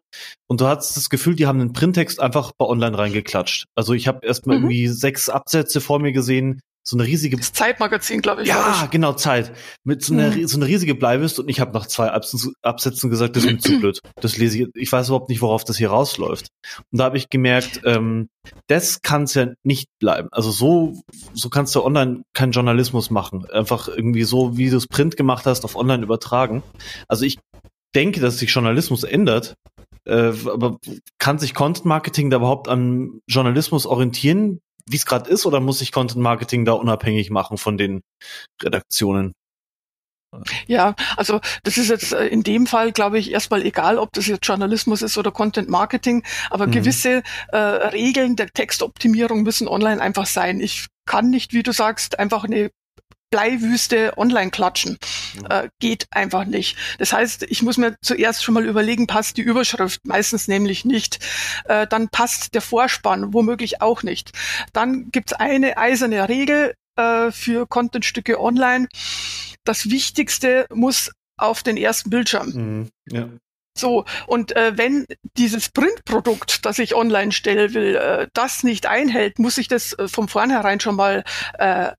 Und du hattest das Gefühl, die haben den Printtext einfach bei online reingeklatscht. Also ich habe erstmal mhm. irgendwie sechs Absätze vor mir gesehen, so eine riesige das Zeitmagazin, glaube ich. Ja, genau, Zeit. Mit so einer, mhm. so einer riesige Bleibist und ich habe nach zwei Absätzen gesagt, das ist mir zu blöd. Das lese ich. Ich weiß überhaupt nicht, worauf das hier rausläuft. Und da habe ich gemerkt, ähm, das kann es ja nicht bleiben. Also so, so kannst du online keinen Journalismus machen. Einfach irgendwie so, wie du es Print gemacht hast, auf online übertragen. Also ich denke, dass sich Journalismus ändert. Äh, aber kann sich Content Marketing da überhaupt an Journalismus orientieren? Wie es gerade ist, oder muss ich Content Marketing da unabhängig machen von den Redaktionen? Ja, also das ist jetzt äh, in dem Fall, glaube ich, erstmal egal, ob das jetzt Journalismus ist oder Content Marketing, aber mhm. gewisse äh, Regeln der Textoptimierung müssen online einfach sein. Ich kann nicht, wie du sagst, einfach eine Bleiwüste online klatschen. Äh, geht einfach nicht. Das heißt, ich muss mir zuerst schon mal überlegen, passt die Überschrift? Meistens nämlich nicht. Äh, dann passt der Vorspann, womöglich auch nicht. Dann gibt's eine eiserne Regel äh, für Contentstücke online. Das Wichtigste muss auf den ersten Bildschirm. Mhm, ja. So, und äh, wenn dieses Printprodukt, das ich online stellen will, äh, das nicht einhält, muss ich das äh, von vornherein schon mal äh,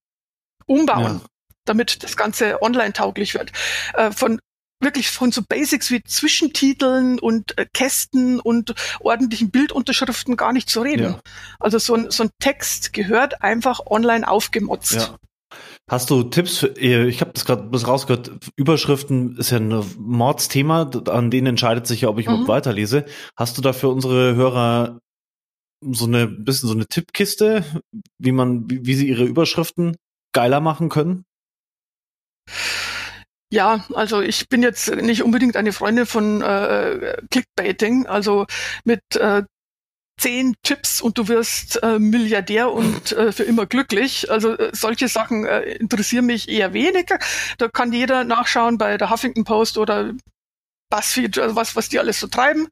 umbauen, ja. damit das Ganze online tauglich wird. Äh, von wirklich von so Basics wie Zwischentiteln und äh, Kästen und ordentlichen Bildunterschriften gar nicht zu reden. Ja. Also so ein, so ein Text gehört einfach online aufgemotzt. Ja. Hast du Tipps für, ich habe das gerade bis rausgehört, Überschriften ist ja ein Mordsthema, an denen entscheidet sich ja, ob ich mhm. überhaupt weiterlese. Hast du da für unsere Hörer so eine bisschen so eine Tippkiste, wie man, wie, wie sie ihre Überschriften geiler machen können? Ja, also ich bin jetzt nicht unbedingt eine Freundin von äh, Clickbaiting, also mit äh, zehn Tipps und du wirst äh, Milliardär und äh, für immer glücklich. Also äh, solche Sachen äh, interessieren mich eher weniger. Da kann jeder nachschauen bei der Huffington Post oder BuzzFeed, also was, was die alles so treiben.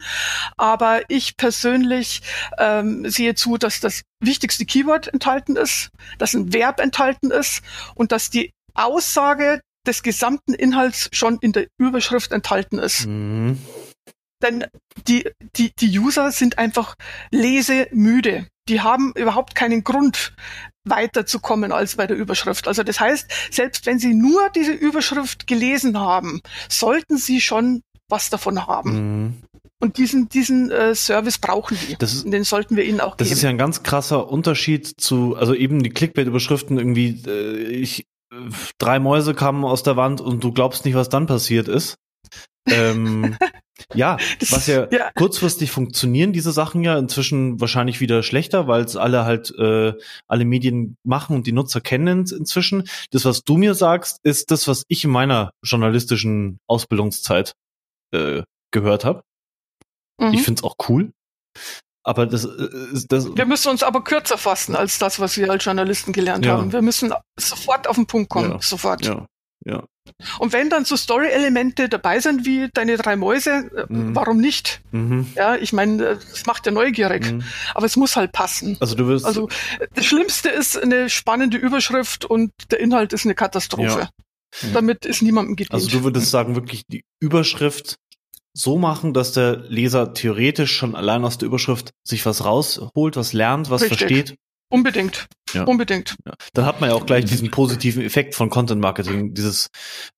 Aber ich persönlich ähm, sehe zu, dass das wichtigste Keyword enthalten ist, dass ein Verb enthalten ist und dass die Aussage des gesamten Inhalts schon in der Überschrift enthalten ist. Mhm. Denn die, die, die User sind einfach lesemüde. Die haben überhaupt keinen Grund, weiterzukommen als bei der Überschrift. Also das heißt, selbst wenn Sie nur diese Überschrift gelesen haben, sollten Sie schon was davon haben. Mhm. Und diesen, diesen äh, Service brauchen die. Das ist, den sollten wir ihnen auch das geben. Das ist ja ein ganz krasser Unterschied zu, also eben die Clickbait-Überschriften irgendwie, äh, ich, drei Mäuse kamen aus der Wand und du glaubst nicht, was dann passiert ist. ähm, <laughs> ja, das, was ja, ja, kurzfristig funktionieren diese Sachen ja inzwischen wahrscheinlich wieder schlechter, weil es alle halt äh, alle Medien machen und die Nutzer kennen inzwischen. Das, was du mir sagst, ist das, was ich in meiner journalistischen Ausbildungszeit äh, gehört habe. Mhm. Ich find's auch cool. Aber das, äh, das. Wir müssen uns aber kürzer fassen als das, was wir als Journalisten gelernt ja. haben. Wir müssen sofort auf den Punkt kommen. Ja. Sofort. Ja. Ja. Und wenn dann so Story-Elemente dabei sind wie deine drei Mäuse, äh, mhm. warum nicht? Mhm. Ja, ich meine, äh, das macht ja neugierig, mhm. aber es muss halt passen. Also du wirst. Also das Schlimmste ist eine spannende Überschrift und der Inhalt ist eine Katastrophe. Ja. Damit ist niemandem gedient. Also du würdest sagen, wirklich die Überschrift so machen, dass der Leser theoretisch schon allein aus der Überschrift sich was rausholt, was lernt, was Richtig. versteht. Unbedingt. Ja. Unbedingt. Ja. Dann hat man ja auch gleich diesen positiven Effekt von Content Marketing, dieses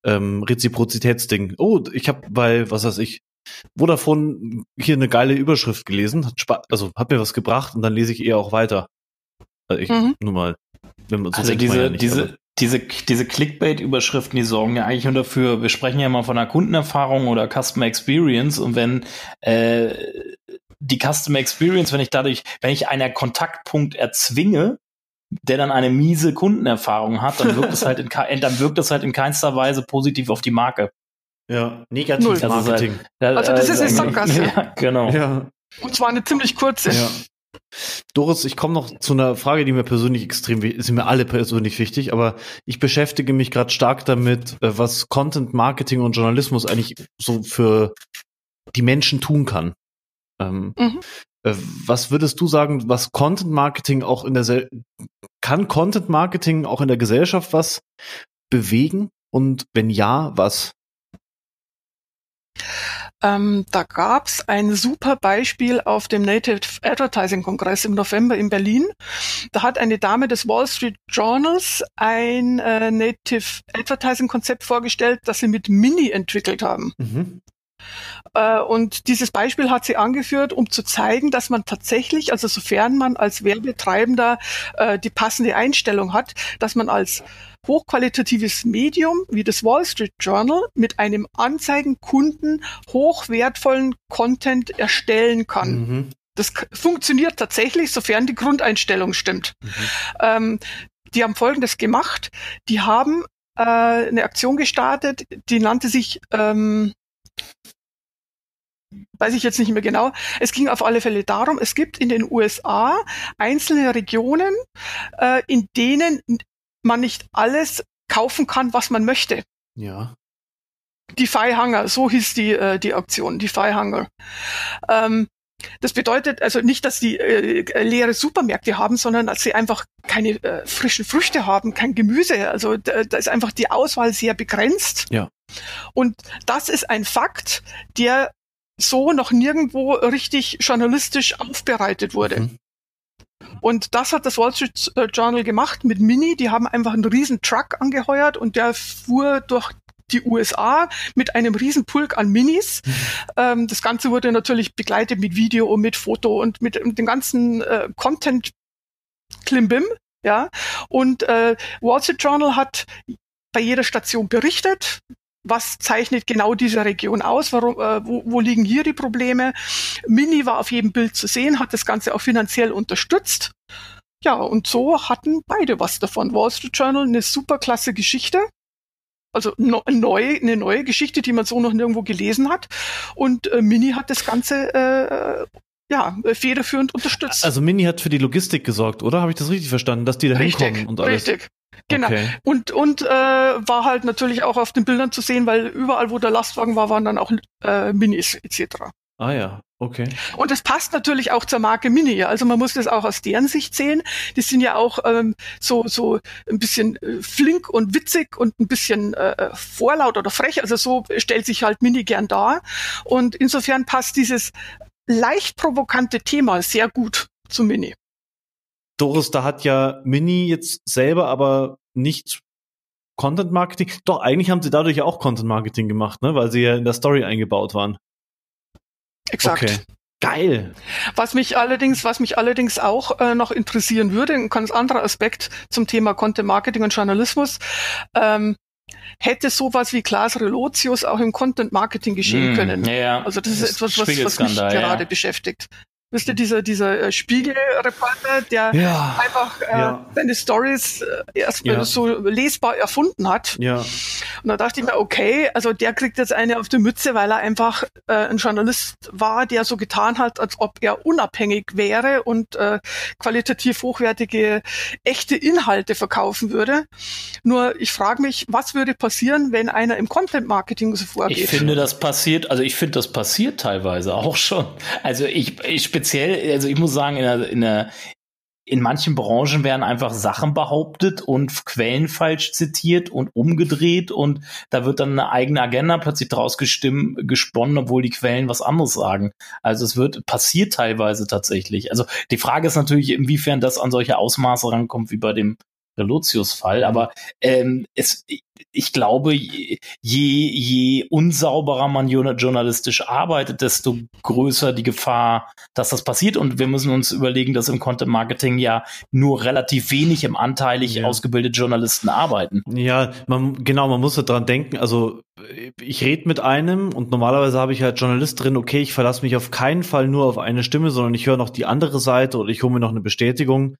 ähm, Reziprozitätsding. Oh, ich habe bei, was weiß ich, Vodafone hier eine geile Überschrift gelesen, hat also hat mir was gebracht und dann lese ich eher auch weiter. Also ich, mhm. nur mal. Wenn man, so also diese, ja nicht, diese, diese, diese Clickbait-Überschriften, die sorgen ja eigentlich nur dafür, wir sprechen ja mal von einer Kundenerfahrung oder Customer Experience und wenn äh, die Customer Experience, wenn ich dadurch, wenn ich einen Kontaktpunkt erzwinge, der dann eine miese Kundenerfahrung hat, dann wirkt es halt in, dann wirkt es halt in keinster Weise positiv auf die Marke. Ja, negativ Null. Marketing. Also, halt, also das ist eine Sackgasse. <laughs> Ja, genau. Ja. Und zwar eine ziemlich kurze. Ja. Doris, ich komme noch zu einer Frage, die mir persönlich extrem wichtig sind mir alle persönlich wichtig, aber ich beschäftige mich gerade stark damit, äh, was Content Marketing und Journalismus eigentlich so für die Menschen tun kann. Ähm, mhm. Äh, was würdest du sagen, was Content Marketing auch in der Se kann Content Marketing auch in der Gesellschaft was bewegen und wenn ja, was? Ähm, da gab's ein super Beispiel auf dem Native Advertising Kongress im November in Berlin. Da hat eine Dame des Wall Street Journals ein äh, Native Advertising Konzept vorgestellt, das sie mit Mini entwickelt haben. Mhm. Äh, und dieses Beispiel hat sie angeführt, um zu zeigen, dass man tatsächlich, also sofern man als Werbetreibender äh, die passende Einstellung hat, dass man als hochqualitatives Medium wie das Wall Street Journal mit einem Anzeigenkunden hochwertvollen Content erstellen kann. Mhm. Das funktioniert tatsächlich, sofern die Grundeinstellung stimmt. Mhm. Ähm, die haben Folgendes gemacht. Die haben äh, eine Aktion gestartet, die nannte sich ähm, weiß ich jetzt nicht mehr genau. Es ging auf alle Fälle darum, es gibt in den USA einzelne Regionen, äh, in denen man nicht alles kaufen kann, was man möchte. Ja. Die Hunger, so hieß die, äh, die Auktion, die Hunger. Ähm, das bedeutet also nicht, dass die äh, leere Supermärkte haben, sondern dass sie einfach keine äh, frischen Früchte haben, kein Gemüse. Also da, da ist einfach die Auswahl sehr begrenzt. Ja. Und das ist ein Fakt, der so noch nirgendwo richtig journalistisch aufbereitet wurde. Mhm. Und das hat das Wall Street Journal gemacht mit Mini. Die haben einfach einen riesen Truck angeheuert und der fuhr durch die USA mit einem Riesenpulk an Minis. Mhm. Ähm, das Ganze wurde natürlich begleitet mit Video und mit Foto und mit, mit dem ganzen äh, Content Klimbim. Ja, und äh, Wall Street Journal hat bei jeder Station berichtet, was zeichnet genau diese Region aus, warum, äh, wo, wo liegen hier die Probleme. Mini war auf jedem Bild zu sehen, hat das Ganze auch finanziell unterstützt. Ja, und so hatten beide was davon. Wall Street Journal, eine super klasse Geschichte. Also no, neu, eine neue Geschichte, die man so noch nirgendwo gelesen hat. Und äh, Mini hat das Ganze äh, ja, federführend unterstützt. Also Mini hat für die Logistik gesorgt, oder? Habe ich das richtig verstanden, dass die da hinkommen und alles? Richtig. Genau. Okay. Und, und äh, war halt natürlich auch auf den Bildern zu sehen, weil überall, wo der Lastwagen war, waren dann auch äh, Minis etc. Ah ja, okay. Und das passt natürlich auch zur Marke Mini. Also man muss das auch aus deren Sicht sehen. Die sind ja auch ähm, so so ein bisschen äh, flink und witzig und ein bisschen äh, vorlaut oder frech. Also so stellt sich halt Mini gern dar. Und insofern passt dieses leicht provokante Thema sehr gut zu Mini. Doris, da hat ja Mini jetzt selber aber nicht Content Marketing. Doch, eigentlich haben sie dadurch auch Content Marketing gemacht, ne? weil sie ja in der Story eingebaut waren. Exakt. Okay. Geil. Was mich allerdings, was mich allerdings auch äh, noch interessieren würde, ein ganz anderer Aspekt zum Thema Content Marketing und Journalismus. Ähm, hätte sowas wie Klaas Relotius auch im Content Marketing geschehen mm, können. Ja, ja. Also das, das ist etwas, was, was mich gerade ja. beschäftigt. Wisst ihr, dieser, dieser äh, Spiegelreporter, der ja, einfach äh, ja. seine Stories äh, erstmal ja. so lesbar erfunden hat. Ja. Und da dachte ich mir, okay, also der kriegt jetzt eine auf die Mütze, weil er einfach äh, ein Journalist war, der so getan hat, als ob er unabhängig wäre und äh, qualitativ hochwertige, echte Inhalte verkaufen würde. Nur ich frage mich, was würde passieren, wenn einer im Content Marketing so vorgeht? Ich finde, das passiert, also ich finde, das passiert teilweise auch schon. Also ich, ich speziell, also ich muss sagen, in der, in der in manchen Branchen werden einfach Sachen behauptet und Quellen falsch zitiert und umgedreht und da wird dann eine eigene Agenda plötzlich draus gestimmt, gesponnen, obwohl die Quellen was anderes sagen. Also es wird passiert teilweise tatsächlich. Also die Frage ist natürlich, inwiefern das an solche Ausmaße rankommt wie bei dem Relotius-Fall, aber ähm, es, ich glaube, je, je unsauberer man journalistisch arbeitet, desto größer die Gefahr, dass das passiert. Und wir müssen uns überlegen, dass im Content Marketing ja nur relativ wenig im anteilig ja. ausgebildete Journalisten arbeiten. Ja, man, genau, man muss daran denken, also ich rede mit einem und normalerweise habe ich halt Journalist drin, okay, ich verlasse mich auf keinen Fall nur auf eine Stimme, sondern ich höre noch die andere Seite oder ich hole mir noch eine Bestätigung.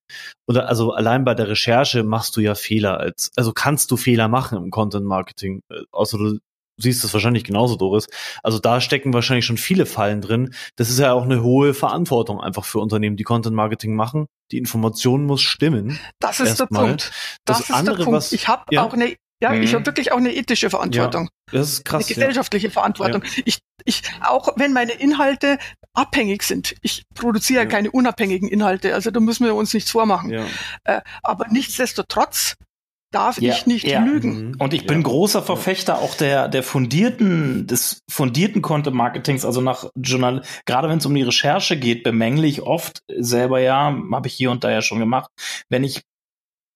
Oder also allein bei der Recherche machst du ja Fehler als, also kannst du Fehler machen im Content Marketing, äh, außer du siehst es wahrscheinlich genauso, Doris. Also da stecken wahrscheinlich schon viele Fallen drin. Das ist ja auch eine hohe Verantwortung einfach für Unternehmen, die Content Marketing machen. Die Information muss stimmen. Das ist der mal. Punkt. Das, das ist andere, der Punkt. Was, ich habe ja? auch eine ja, mhm. ich habe wirklich auch eine ethische Verantwortung. Ja, das ist krass. Eine gesellschaftliche ja. Verantwortung. Ja. Ich, ich, auch wenn meine Inhalte abhängig sind. Ich produziere ja. keine unabhängigen Inhalte, also da müssen wir uns nichts vormachen. Ja. Äh, aber nichtsdestotrotz darf ja, ich nicht ja. lügen. Mhm. Und ich bin ja. großer Verfechter auch der, der fundierten, des fundierten Content Marketings, also nach Journal, gerade wenn es um die Recherche geht, bemängle ich oft selber ja, habe ich hier und da ja schon gemacht, wenn ich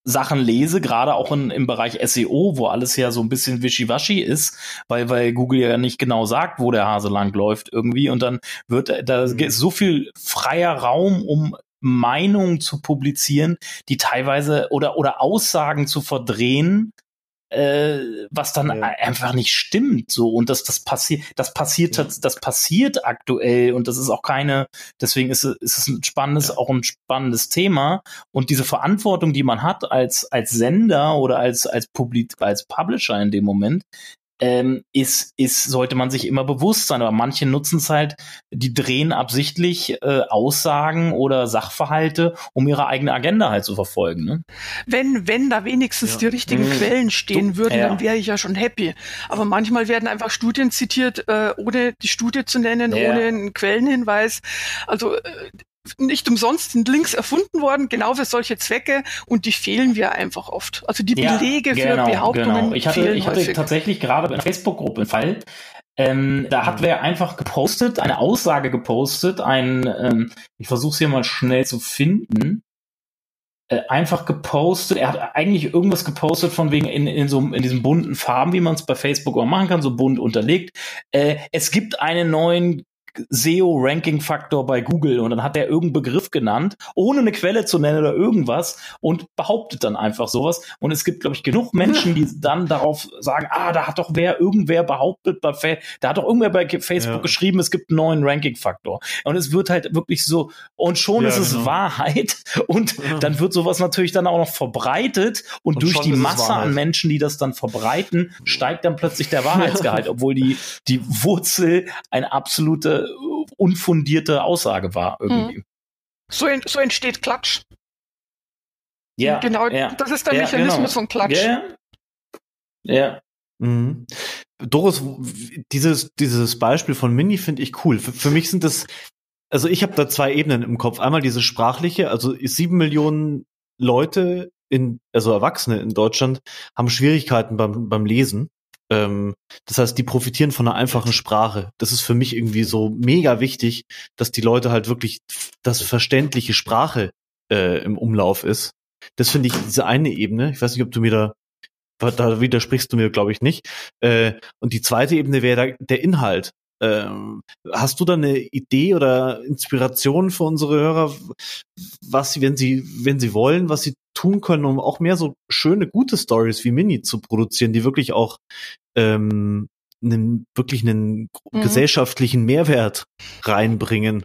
Sachen lese, gerade auch in, im Bereich SEO, wo alles ja so ein bisschen wischiwaschi ist, weil, weil Google ja nicht genau sagt, wo der Hase lang läuft irgendwie und dann wird da mhm. so viel freier Raum, um Meinungen zu publizieren, die teilweise oder oder Aussagen zu verdrehen, äh, was dann ja. einfach nicht stimmt so und das das passiert das passiert ja. das passiert aktuell und das ist auch keine deswegen ist, ist es ein spannendes ja. auch ein spannendes Thema und diese Verantwortung die man hat als als Sender oder als als Publik als Publisher in dem Moment ähm, ist, ist, sollte man sich immer bewusst sein. Aber manche nutzen es halt, die drehen absichtlich äh, Aussagen oder Sachverhalte, um ihre eigene Agenda halt zu verfolgen. Ne? Wenn, wenn da wenigstens ja. die richtigen mhm. Quellen stehen du, würden, ja. dann wäre ich ja schon happy. Aber manchmal werden einfach Studien zitiert, äh, ohne die Studie zu nennen, ja. ohne einen Quellenhinweis. Also äh, nicht umsonst sind Links erfunden worden, genau für solche Zwecke und die fehlen wir einfach oft. Also die Belege ja, genau, für Behauptungen genau. Ich hatte, ich hatte tatsächlich gerade in einer Facebook-Gruppe einen Fall, ähm, da hat wer einfach gepostet, eine Aussage gepostet, ein, ähm, ich versuche es hier mal schnell zu finden. äh, einfach gepostet. Er hat eigentlich irgendwas gepostet von wegen in, in so in diesen bunten Farben, wie man es bei Facebook auch machen kann, so bunt unterlegt. Äh, es gibt einen neuen SEO-Ranking-Faktor bei Google und dann hat er irgendeinen Begriff genannt, ohne eine Quelle zu nennen oder irgendwas und behauptet dann einfach sowas. Und es gibt, glaube ich, genug Menschen, die <laughs> dann darauf sagen, ah, da hat doch wer, irgendwer behauptet bei Fa da hat doch irgendwer bei Facebook ja. geschrieben, es gibt einen neuen Ranking-Faktor. Und es wird halt wirklich so, und schon ja, ist es genau. Wahrheit <laughs> und ja. dann wird sowas natürlich dann auch noch verbreitet und, und durch die Masse an Menschen, die das dann verbreiten, steigt dann plötzlich der <laughs> Wahrheitsgehalt, obwohl die, die Wurzel eine absolute unfundierte Aussage war irgendwie. So, so entsteht Klatsch. Ja. Genau, ja, das ist der ja, Mechanismus genau. von Klatsch. Ja. ja. Mhm. Doris, dieses, dieses Beispiel von Mini finde ich cool. Für, für mich sind das, also ich habe da zwei Ebenen im Kopf. Einmal diese sprachliche, also sieben Millionen Leute in, also Erwachsene in Deutschland haben Schwierigkeiten beim, beim Lesen. Ähm, das heißt, die profitieren von einer einfachen Sprache. Das ist für mich irgendwie so mega wichtig, dass die Leute halt wirklich das verständliche Sprache äh, im Umlauf ist. Das finde ich diese eine Ebene. Ich weiß nicht, ob du mir da da widersprichst du mir, glaube ich, nicht. Äh, und die zweite Ebene wäre der Inhalt. Ähm, hast du da eine Idee oder Inspiration für unsere Hörer, was sie, wenn sie, wenn sie wollen, was sie tun können, um auch mehr so schöne, gute Stories wie Mini zu produzieren, die wirklich auch ähm, einen, wirklich einen mhm. gesellschaftlichen Mehrwert reinbringen?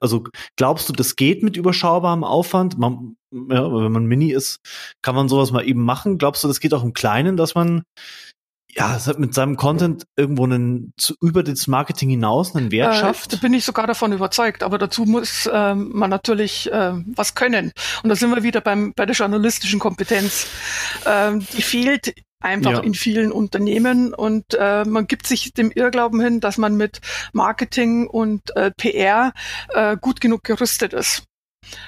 Also glaubst du, das geht mit überschaubarem Aufwand? Man, ja, wenn man Mini ist, kann man sowas mal eben machen. Glaubst du, das geht auch im Kleinen, dass man ja, es hat mit seinem Content irgendwo einen zu, über das Marketing hinaus einen Wert äh, schafft. Da bin ich sogar davon überzeugt, aber dazu muss äh, man natürlich äh, was können. Und da sind wir wieder beim, bei der journalistischen Kompetenz. Ähm, die fehlt einfach ja. in vielen Unternehmen und äh, man gibt sich dem Irrglauben hin, dass man mit Marketing und äh, PR äh, gut genug gerüstet ist.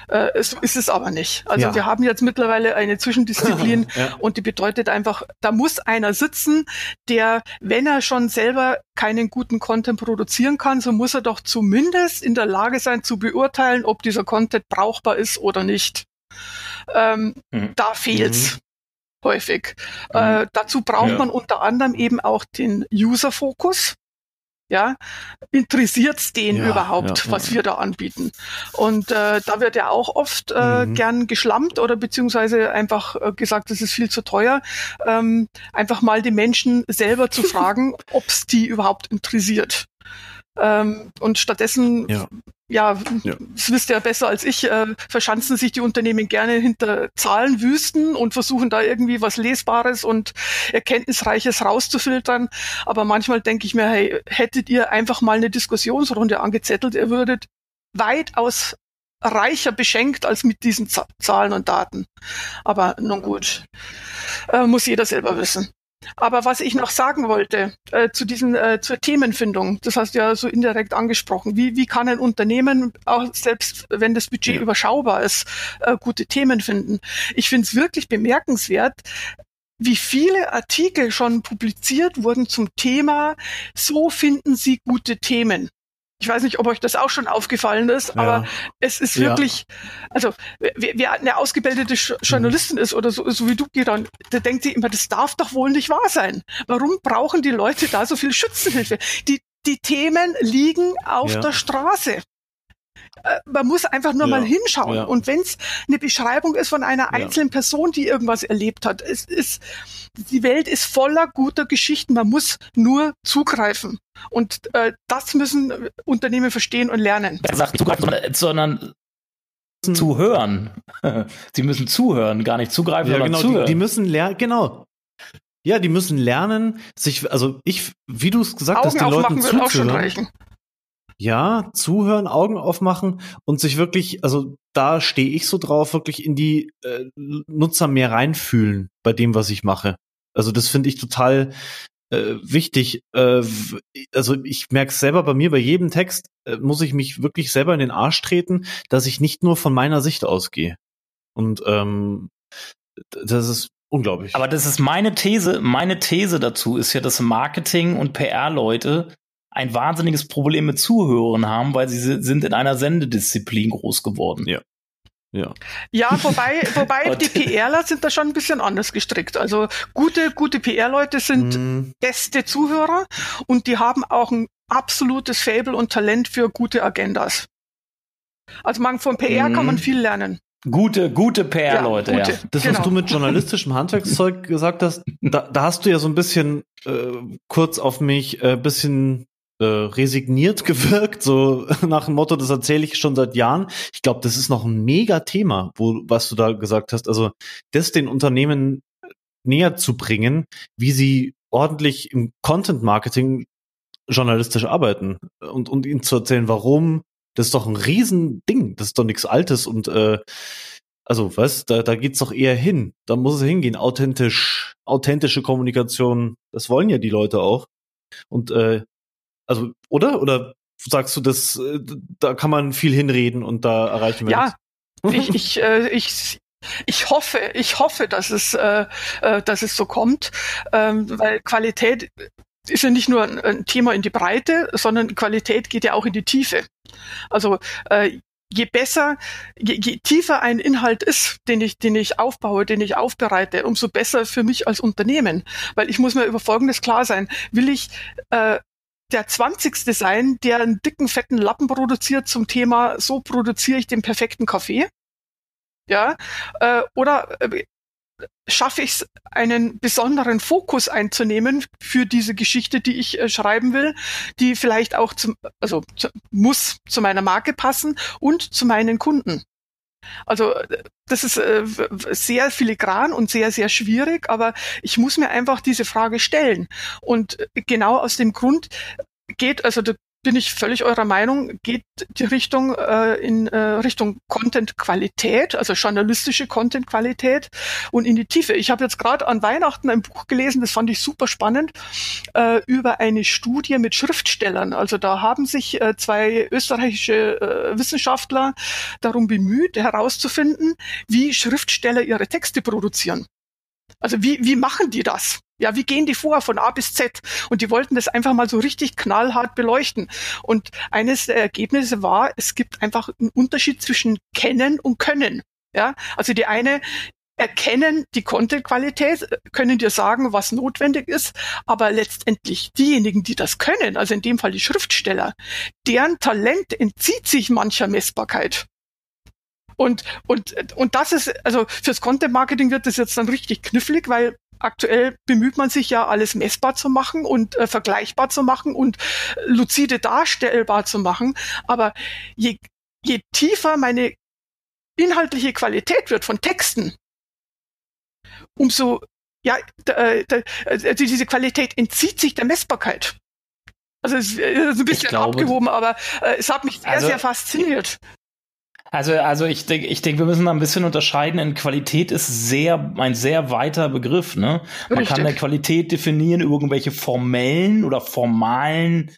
Äh, es ist es aber nicht. Also ja. wir haben jetzt mittlerweile eine Zwischendisziplin <laughs> ja. und die bedeutet einfach, da muss einer sitzen, der, wenn er schon selber keinen guten Content produzieren kann, so muss er doch zumindest in der Lage sein zu beurteilen, ob dieser Content brauchbar ist oder nicht. Ähm, mhm. Da fehlt's. Mhm häufig. Mhm. Äh, dazu braucht ja. man unter anderem eben auch den User-Fokus. Ja, interessiert's den ja, überhaupt, ja, was wir da anbieten? Und äh, da wird ja auch oft äh, mhm. gern geschlampt oder beziehungsweise einfach äh, gesagt, das ist viel zu teuer. Ähm, einfach mal die Menschen selber zu <laughs> fragen, ob's die überhaupt interessiert. Ähm, und stattdessen, ja. ja, ja, das wisst ihr ja besser als ich, äh, verschanzen sich die Unternehmen gerne hinter Zahlenwüsten und versuchen da irgendwie was Lesbares und Erkenntnisreiches rauszufiltern. Aber manchmal denke ich mir, hey, hättet ihr einfach mal eine Diskussionsrunde angezettelt, ihr würdet weitaus reicher beschenkt als mit diesen Z Zahlen und Daten. Aber nun gut, äh, muss jeder selber wissen. Aber was ich noch sagen wollte äh, zu diesen äh, zur Themenfindung, das hast du ja so indirekt angesprochen. Wie, wie kann ein Unternehmen auch selbst wenn das Budget ja. überschaubar ist, äh, gute Themen finden? Ich finde es wirklich bemerkenswert, wie viele Artikel schon publiziert wurden zum Thema, so finden Sie gute Themen. Ich weiß nicht, ob euch das auch schon aufgefallen ist, ja. aber es ist wirklich, ja. also wer, wer eine ausgebildete Journalistin ist oder so, so wie du, Giran, der denkt sich immer, das darf doch wohl nicht wahr sein. Warum brauchen die Leute da so viel Schützenhilfe? Die, die Themen liegen auf ja. der Straße. Äh, man muss einfach nur ja, mal hinschauen. Ja. Und wenn es eine Beschreibung ist von einer einzelnen ja. Person, die irgendwas erlebt hat, es ist, die Welt ist voller guter Geschichten. Man muss nur zugreifen. Und äh, das müssen Unternehmen verstehen und lernen. Sagt zugreifen, sondern zuhören. <laughs> Sie müssen zuhören, gar nicht zugreifen, ja, sondern genau, zuhören. Die, die müssen lernen, genau. Ja, die müssen lernen, sich, also ich, wie du es gesagt Augen hast, den Leuten zuzuhören. Ja, zuhören, Augen aufmachen und sich wirklich, also da stehe ich so drauf, wirklich in die äh, Nutzer mehr reinfühlen bei dem, was ich mache. Also das finde ich total äh, wichtig. Äh, also ich merke selber bei mir, bei jedem Text äh, muss ich mich wirklich selber in den Arsch treten, dass ich nicht nur von meiner Sicht ausgehe. Und ähm, das ist unglaublich. Aber das ist meine These. Meine These dazu ist ja, dass Marketing und PR-Leute ein wahnsinniges Problem mit Zuhörern haben, weil sie sind in einer Sendedisziplin groß geworden. Ja. Ja. ja, wobei, <laughs> wobei die PRler sind da schon ein bisschen anders gestrickt. Also gute, gute PR-Leute sind mm. beste Zuhörer und die haben auch ein absolutes Fable und Talent für gute Agendas. Also man, von PR mm. kann man viel lernen. Gute, gute PR-Leute, ja, ja. Das, genau. was du mit journalistischem Handwerkszeug gesagt hast, da, da hast du ja so ein bisschen äh, kurz auf mich äh, bisschen äh, resigniert <laughs> gewirkt, so nach dem Motto, das erzähle ich schon seit Jahren. Ich glaube, das ist noch ein mega Thema, wo, was du da gesagt hast. Also, das den Unternehmen näher zu bringen, wie sie ordentlich im Content Marketing journalistisch arbeiten und, und ihnen zu erzählen, warum das ist doch ein Riesending. Das ist doch nichts Altes und äh, also was, da, da geht's doch eher hin. Da muss es hingehen. Authentisch, authentische Kommunikation, das wollen ja die Leute auch. Und äh, also, oder? Oder sagst du, das, äh, da kann man viel hinreden und da erreichen wir Ja, ich, <laughs> ich, äh, ich, ich hoffe, ich hoffe, dass es, äh, äh, dass es so kommt, ähm, weil Qualität ist ja nicht nur ein, ein, Thema in die Breite, sondern Qualität geht ja auch in die Tiefe. Also äh, je besser, je, je tiefer ein Inhalt ist, den ich, den ich aufbaue, den ich aufbereite, umso besser für mich als Unternehmen. Weil ich muss mir über Folgendes klar sein. Will ich äh, der zwanzigste sein, der einen dicken, fetten Lappen produziert zum Thema, so produziere ich den perfekten Kaffee? Ja, äh, oder äh, schaffe ich es, einen besonderen Fokus einzunehmen für diese Geschichte, die ich äh, schreiben will, die vielleicht auch zum, also zu, muss zu meiner Marke passen und zu meinen Kunden. Also das ist äh, sehr filigran und sehr, sehr schwierig, aber ich muss mir einfach diese Frage stellen. Und genau aus dem Grund geht, also bin ich völlig eurer Meinung, geht die Richtung äh, in äh, Richtung Content-Qualität, also journalistische Content-Qualität und in die Tiefe. Ich habe jetzt gerade an Weihnachten ein Buch gelesen, das fand ich super spannend, äh, über eine Studie mit Schriftstellern. Also da haben sich äh, zwei österreichische äh, Wissenschaftler darum bemüht, herauszufinden, wie Schriftsteller ihre Texte produzieren. Also wie, wie machen die das? Ja, wie gehen die vor von A bis Z? Und die wollten das einfach mal so richtig knallhart beleuchten. Und eines der Ergebnisse war, es gibt einfach einen Unterschied zwischen kennen und können. Ja, also die eine erkennen die Content-Qualität, können dir sagen, was notwendig ist, aber letztendlich diejenigen, die das können, also in dem Fall die Schriftsteller, deren Talent entzieht sich mancher Messbarkeit. Und, und, und das ist, also fürs Content Marketing wird das jetzt dann richtig knifflig, weil aktuell bemüht man sich ja, alles messbar zu machen und äh, vergleichbar zu machen und lucide darstellbar zu machen. Aber je, je tiefer meine inhaltliche Qualität wird von Texten, umso ja, äh, also diese Qualität entzieht sich der Messbarkeit. Also es ist ein bisschen glaube, abgehoben, aber äh, es hat mich sehr, also, sehr fasziniert. Also, also ich denke, ich denke, wir müssen da ein bisschen unterscheiden. In Qualität ist sehr, ein sehr weiter Begriff, ne? Man Richtig. kann eine Qualität definieren über irgendwelche formellen oder formalen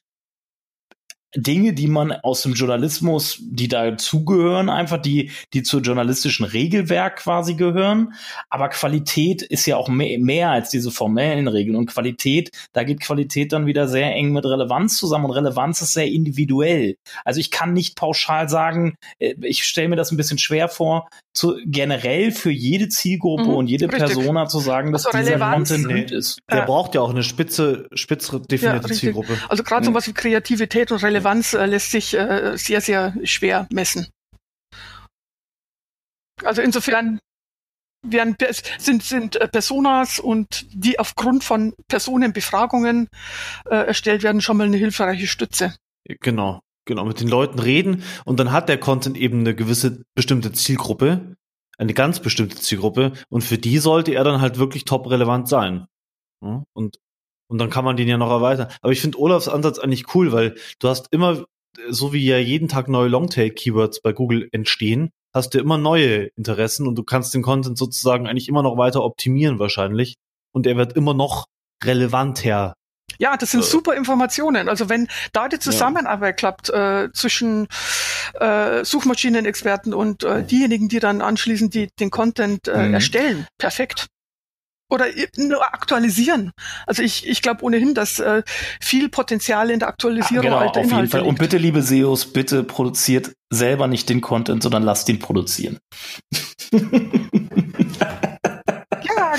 Dinge, die man aus dem Journalismus, die dazugehören, einfach die, die zur journalistischen Regelwerk quasi gehören. Aber Qualität ist ja auch mehr, mehr als diese formellen Regeln. Und Qualität, da geht Qualität dann wieder sehr eng mit Relevanz zusammen. Und Relevanz ist sehr individuell. Also ich kann nicht pauschal sagen, äh, ich stelle mir das ein bisschen schwer vor, zu, generell für jede Zielgruppe mhm, und jede richtig. Persona zu sagen, dass also dieser Relevanz, Content nee, gut ist. Der äh, braucht ja auch eine spitze, spitze definierte ja, Zielgruppe. Also gerade mhm. so was wie Kreativität und Relevanz Relevanz äh, lässt sich äh, sehr, sehr schwer messen. Also insofern werden, sind, sind äh, Personas und die aufgrund von Personenbefragungen äh, erstellt werden, schon mal eine hilfreiche Stütze. Genau, genau. Mit den Leuten reden und dann hat der Content eben eine gewisse bestimmte Zielgruppe, eine ganz bestimmte Zielgruppe und für die sollte er dann halt wirklich top relevant sein. Und und dann kann man den ja noch erweitern. Aber ich finde Olafs Ansatz eigentlich cool, weil du hast immer, so wie ja jeden Tag neue Longtail-Keywords bei Google entstehen, hast du immer neue Interessen und du kannst den Content sozusagen eigentlich immer noch weiter optimieren wahrscheinlich. Und er wird immer noch relevanter. Ja, das sind äh, super Informationen. Also wenn da die Zusammenarbeit ja. klappt äh, zwischen äh, Suchmaschinenexperten und äh, diejenigen, die dann anschließend die, den Content äh, mhm. erstellen, perfekt. Oder nur aktualisieren. Also ich, ich glaube ohnehin, dass äh, viel Potenzial in der Aktualisierung ja, genau, alter auf Inhalte jeden Fall. Liegt. Und bitte, liebe SEOs, bitte produziert selber nicht den Content, sondern lasst ihn produzieren. <laughs> ja,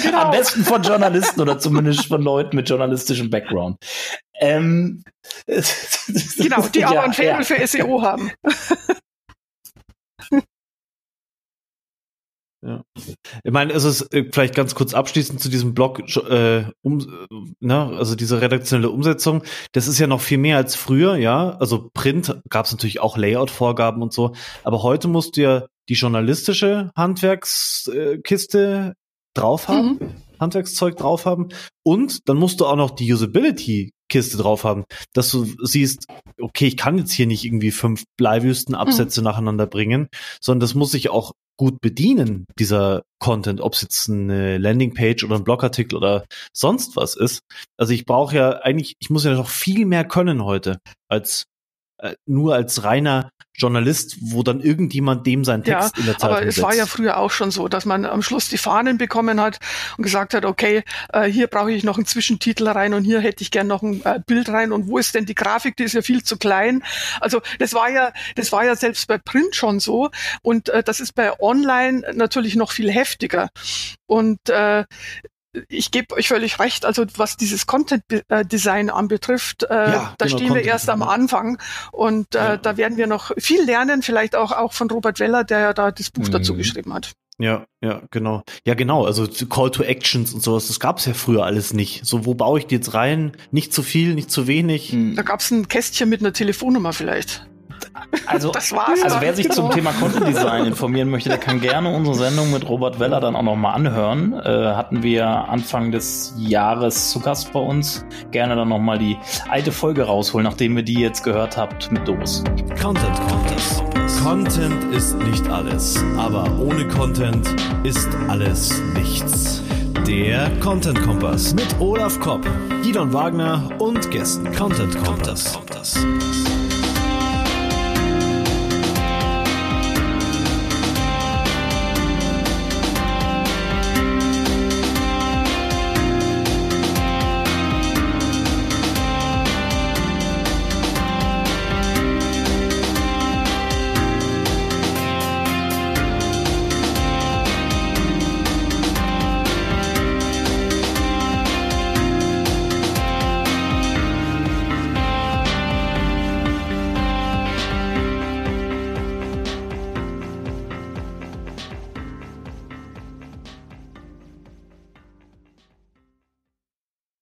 genau. Am besten von Journalisten oder zumindest von Leuten mit journalistischem Background. Ähm, <laughs> genau, die aber ein Faible ja. für SEO haben. <laughs> Ja. Ich meine, es ist äh, vielleicht ganz kurz abschließend zu diesem Blog, äh, um, ne, also diese redaktionelle Umsetzung, das ist ja noch viel mehr als früher, ja. Also Print gab es natürlich auch Layout-Vorgaben und so, aber heute musst du ja die journalistische Handwerkskiste drauf haben, mhm. Handwerkszeug drauf haben und dann musst du auch noch die Usability Kiste drauf haben, dass du siehst, okay, ich kann jetzt hier nicht irgendwie fünf Bleiwüstenabsätze mhm. nacheinander bringen, sondern das muss ich auch gut bedienen, dieser Content, ob es jetzt eine Landingpage oder ein Blogartikel oder sonst was ist. Also ich brauche ja eigentlich, ich muss ja noch viel mehr können heute als äh, nur als reiner Journalist, wo dann irgendjemand dem seinen Text ja, in der Zeitung aber es setzt. war ja früher auch schon so, dass man am Schluss die Fahnen bekommen hat und gesagt hat, okay, äh, hier brauche ich noch einen Zwischentitel rein und hier hätte ich gern noch ein äh, Bild rein und wo ist denn die Grafik, die ist ja viel zu klein. Also das war ja, das war ja selbst bei Print schon so und äh, das ist bei Online natürlich noch viel heftiger. Und äh, ich gebe euch völlig recht, also was dieses Content Design anbetrifft, äh, ja, da genau, stehen wir erst am Anfang und äh, ja. da werden wir noch viel lernen, vielleicht auch auch von Robert Weller, der ja da das Buch mhm. dazu geschrieben hat. Ja, ja, genau. Ja, genau. Also Call to Actions und sowas, das gab es ja früher alles nicht. So, wo baue ich die jetzt rein? Nicht zu viel, nicht zu wenig. Da gab es ein Kästchen mit einer Telefonnummer vielleicht. Also, das war's also wer sich genau. zum Thema Content Design informieren möchte, der kann gerne unsere Sendung mit Robert Weller dann auch nochmal anhören. Äh, hatten wir Anfang des Jahres zu Gast bei uns. Gerne dann nochmal die alte Folge rausholen, nachdem ihr die jetzt gehört habt mit Doris. Content Contest. Content ist nicht alles, aber ohne Content ist alles nichts. Der Content Kompass mit Olaf Kopp, Gidon Wagner und Gästen. Content Kompass.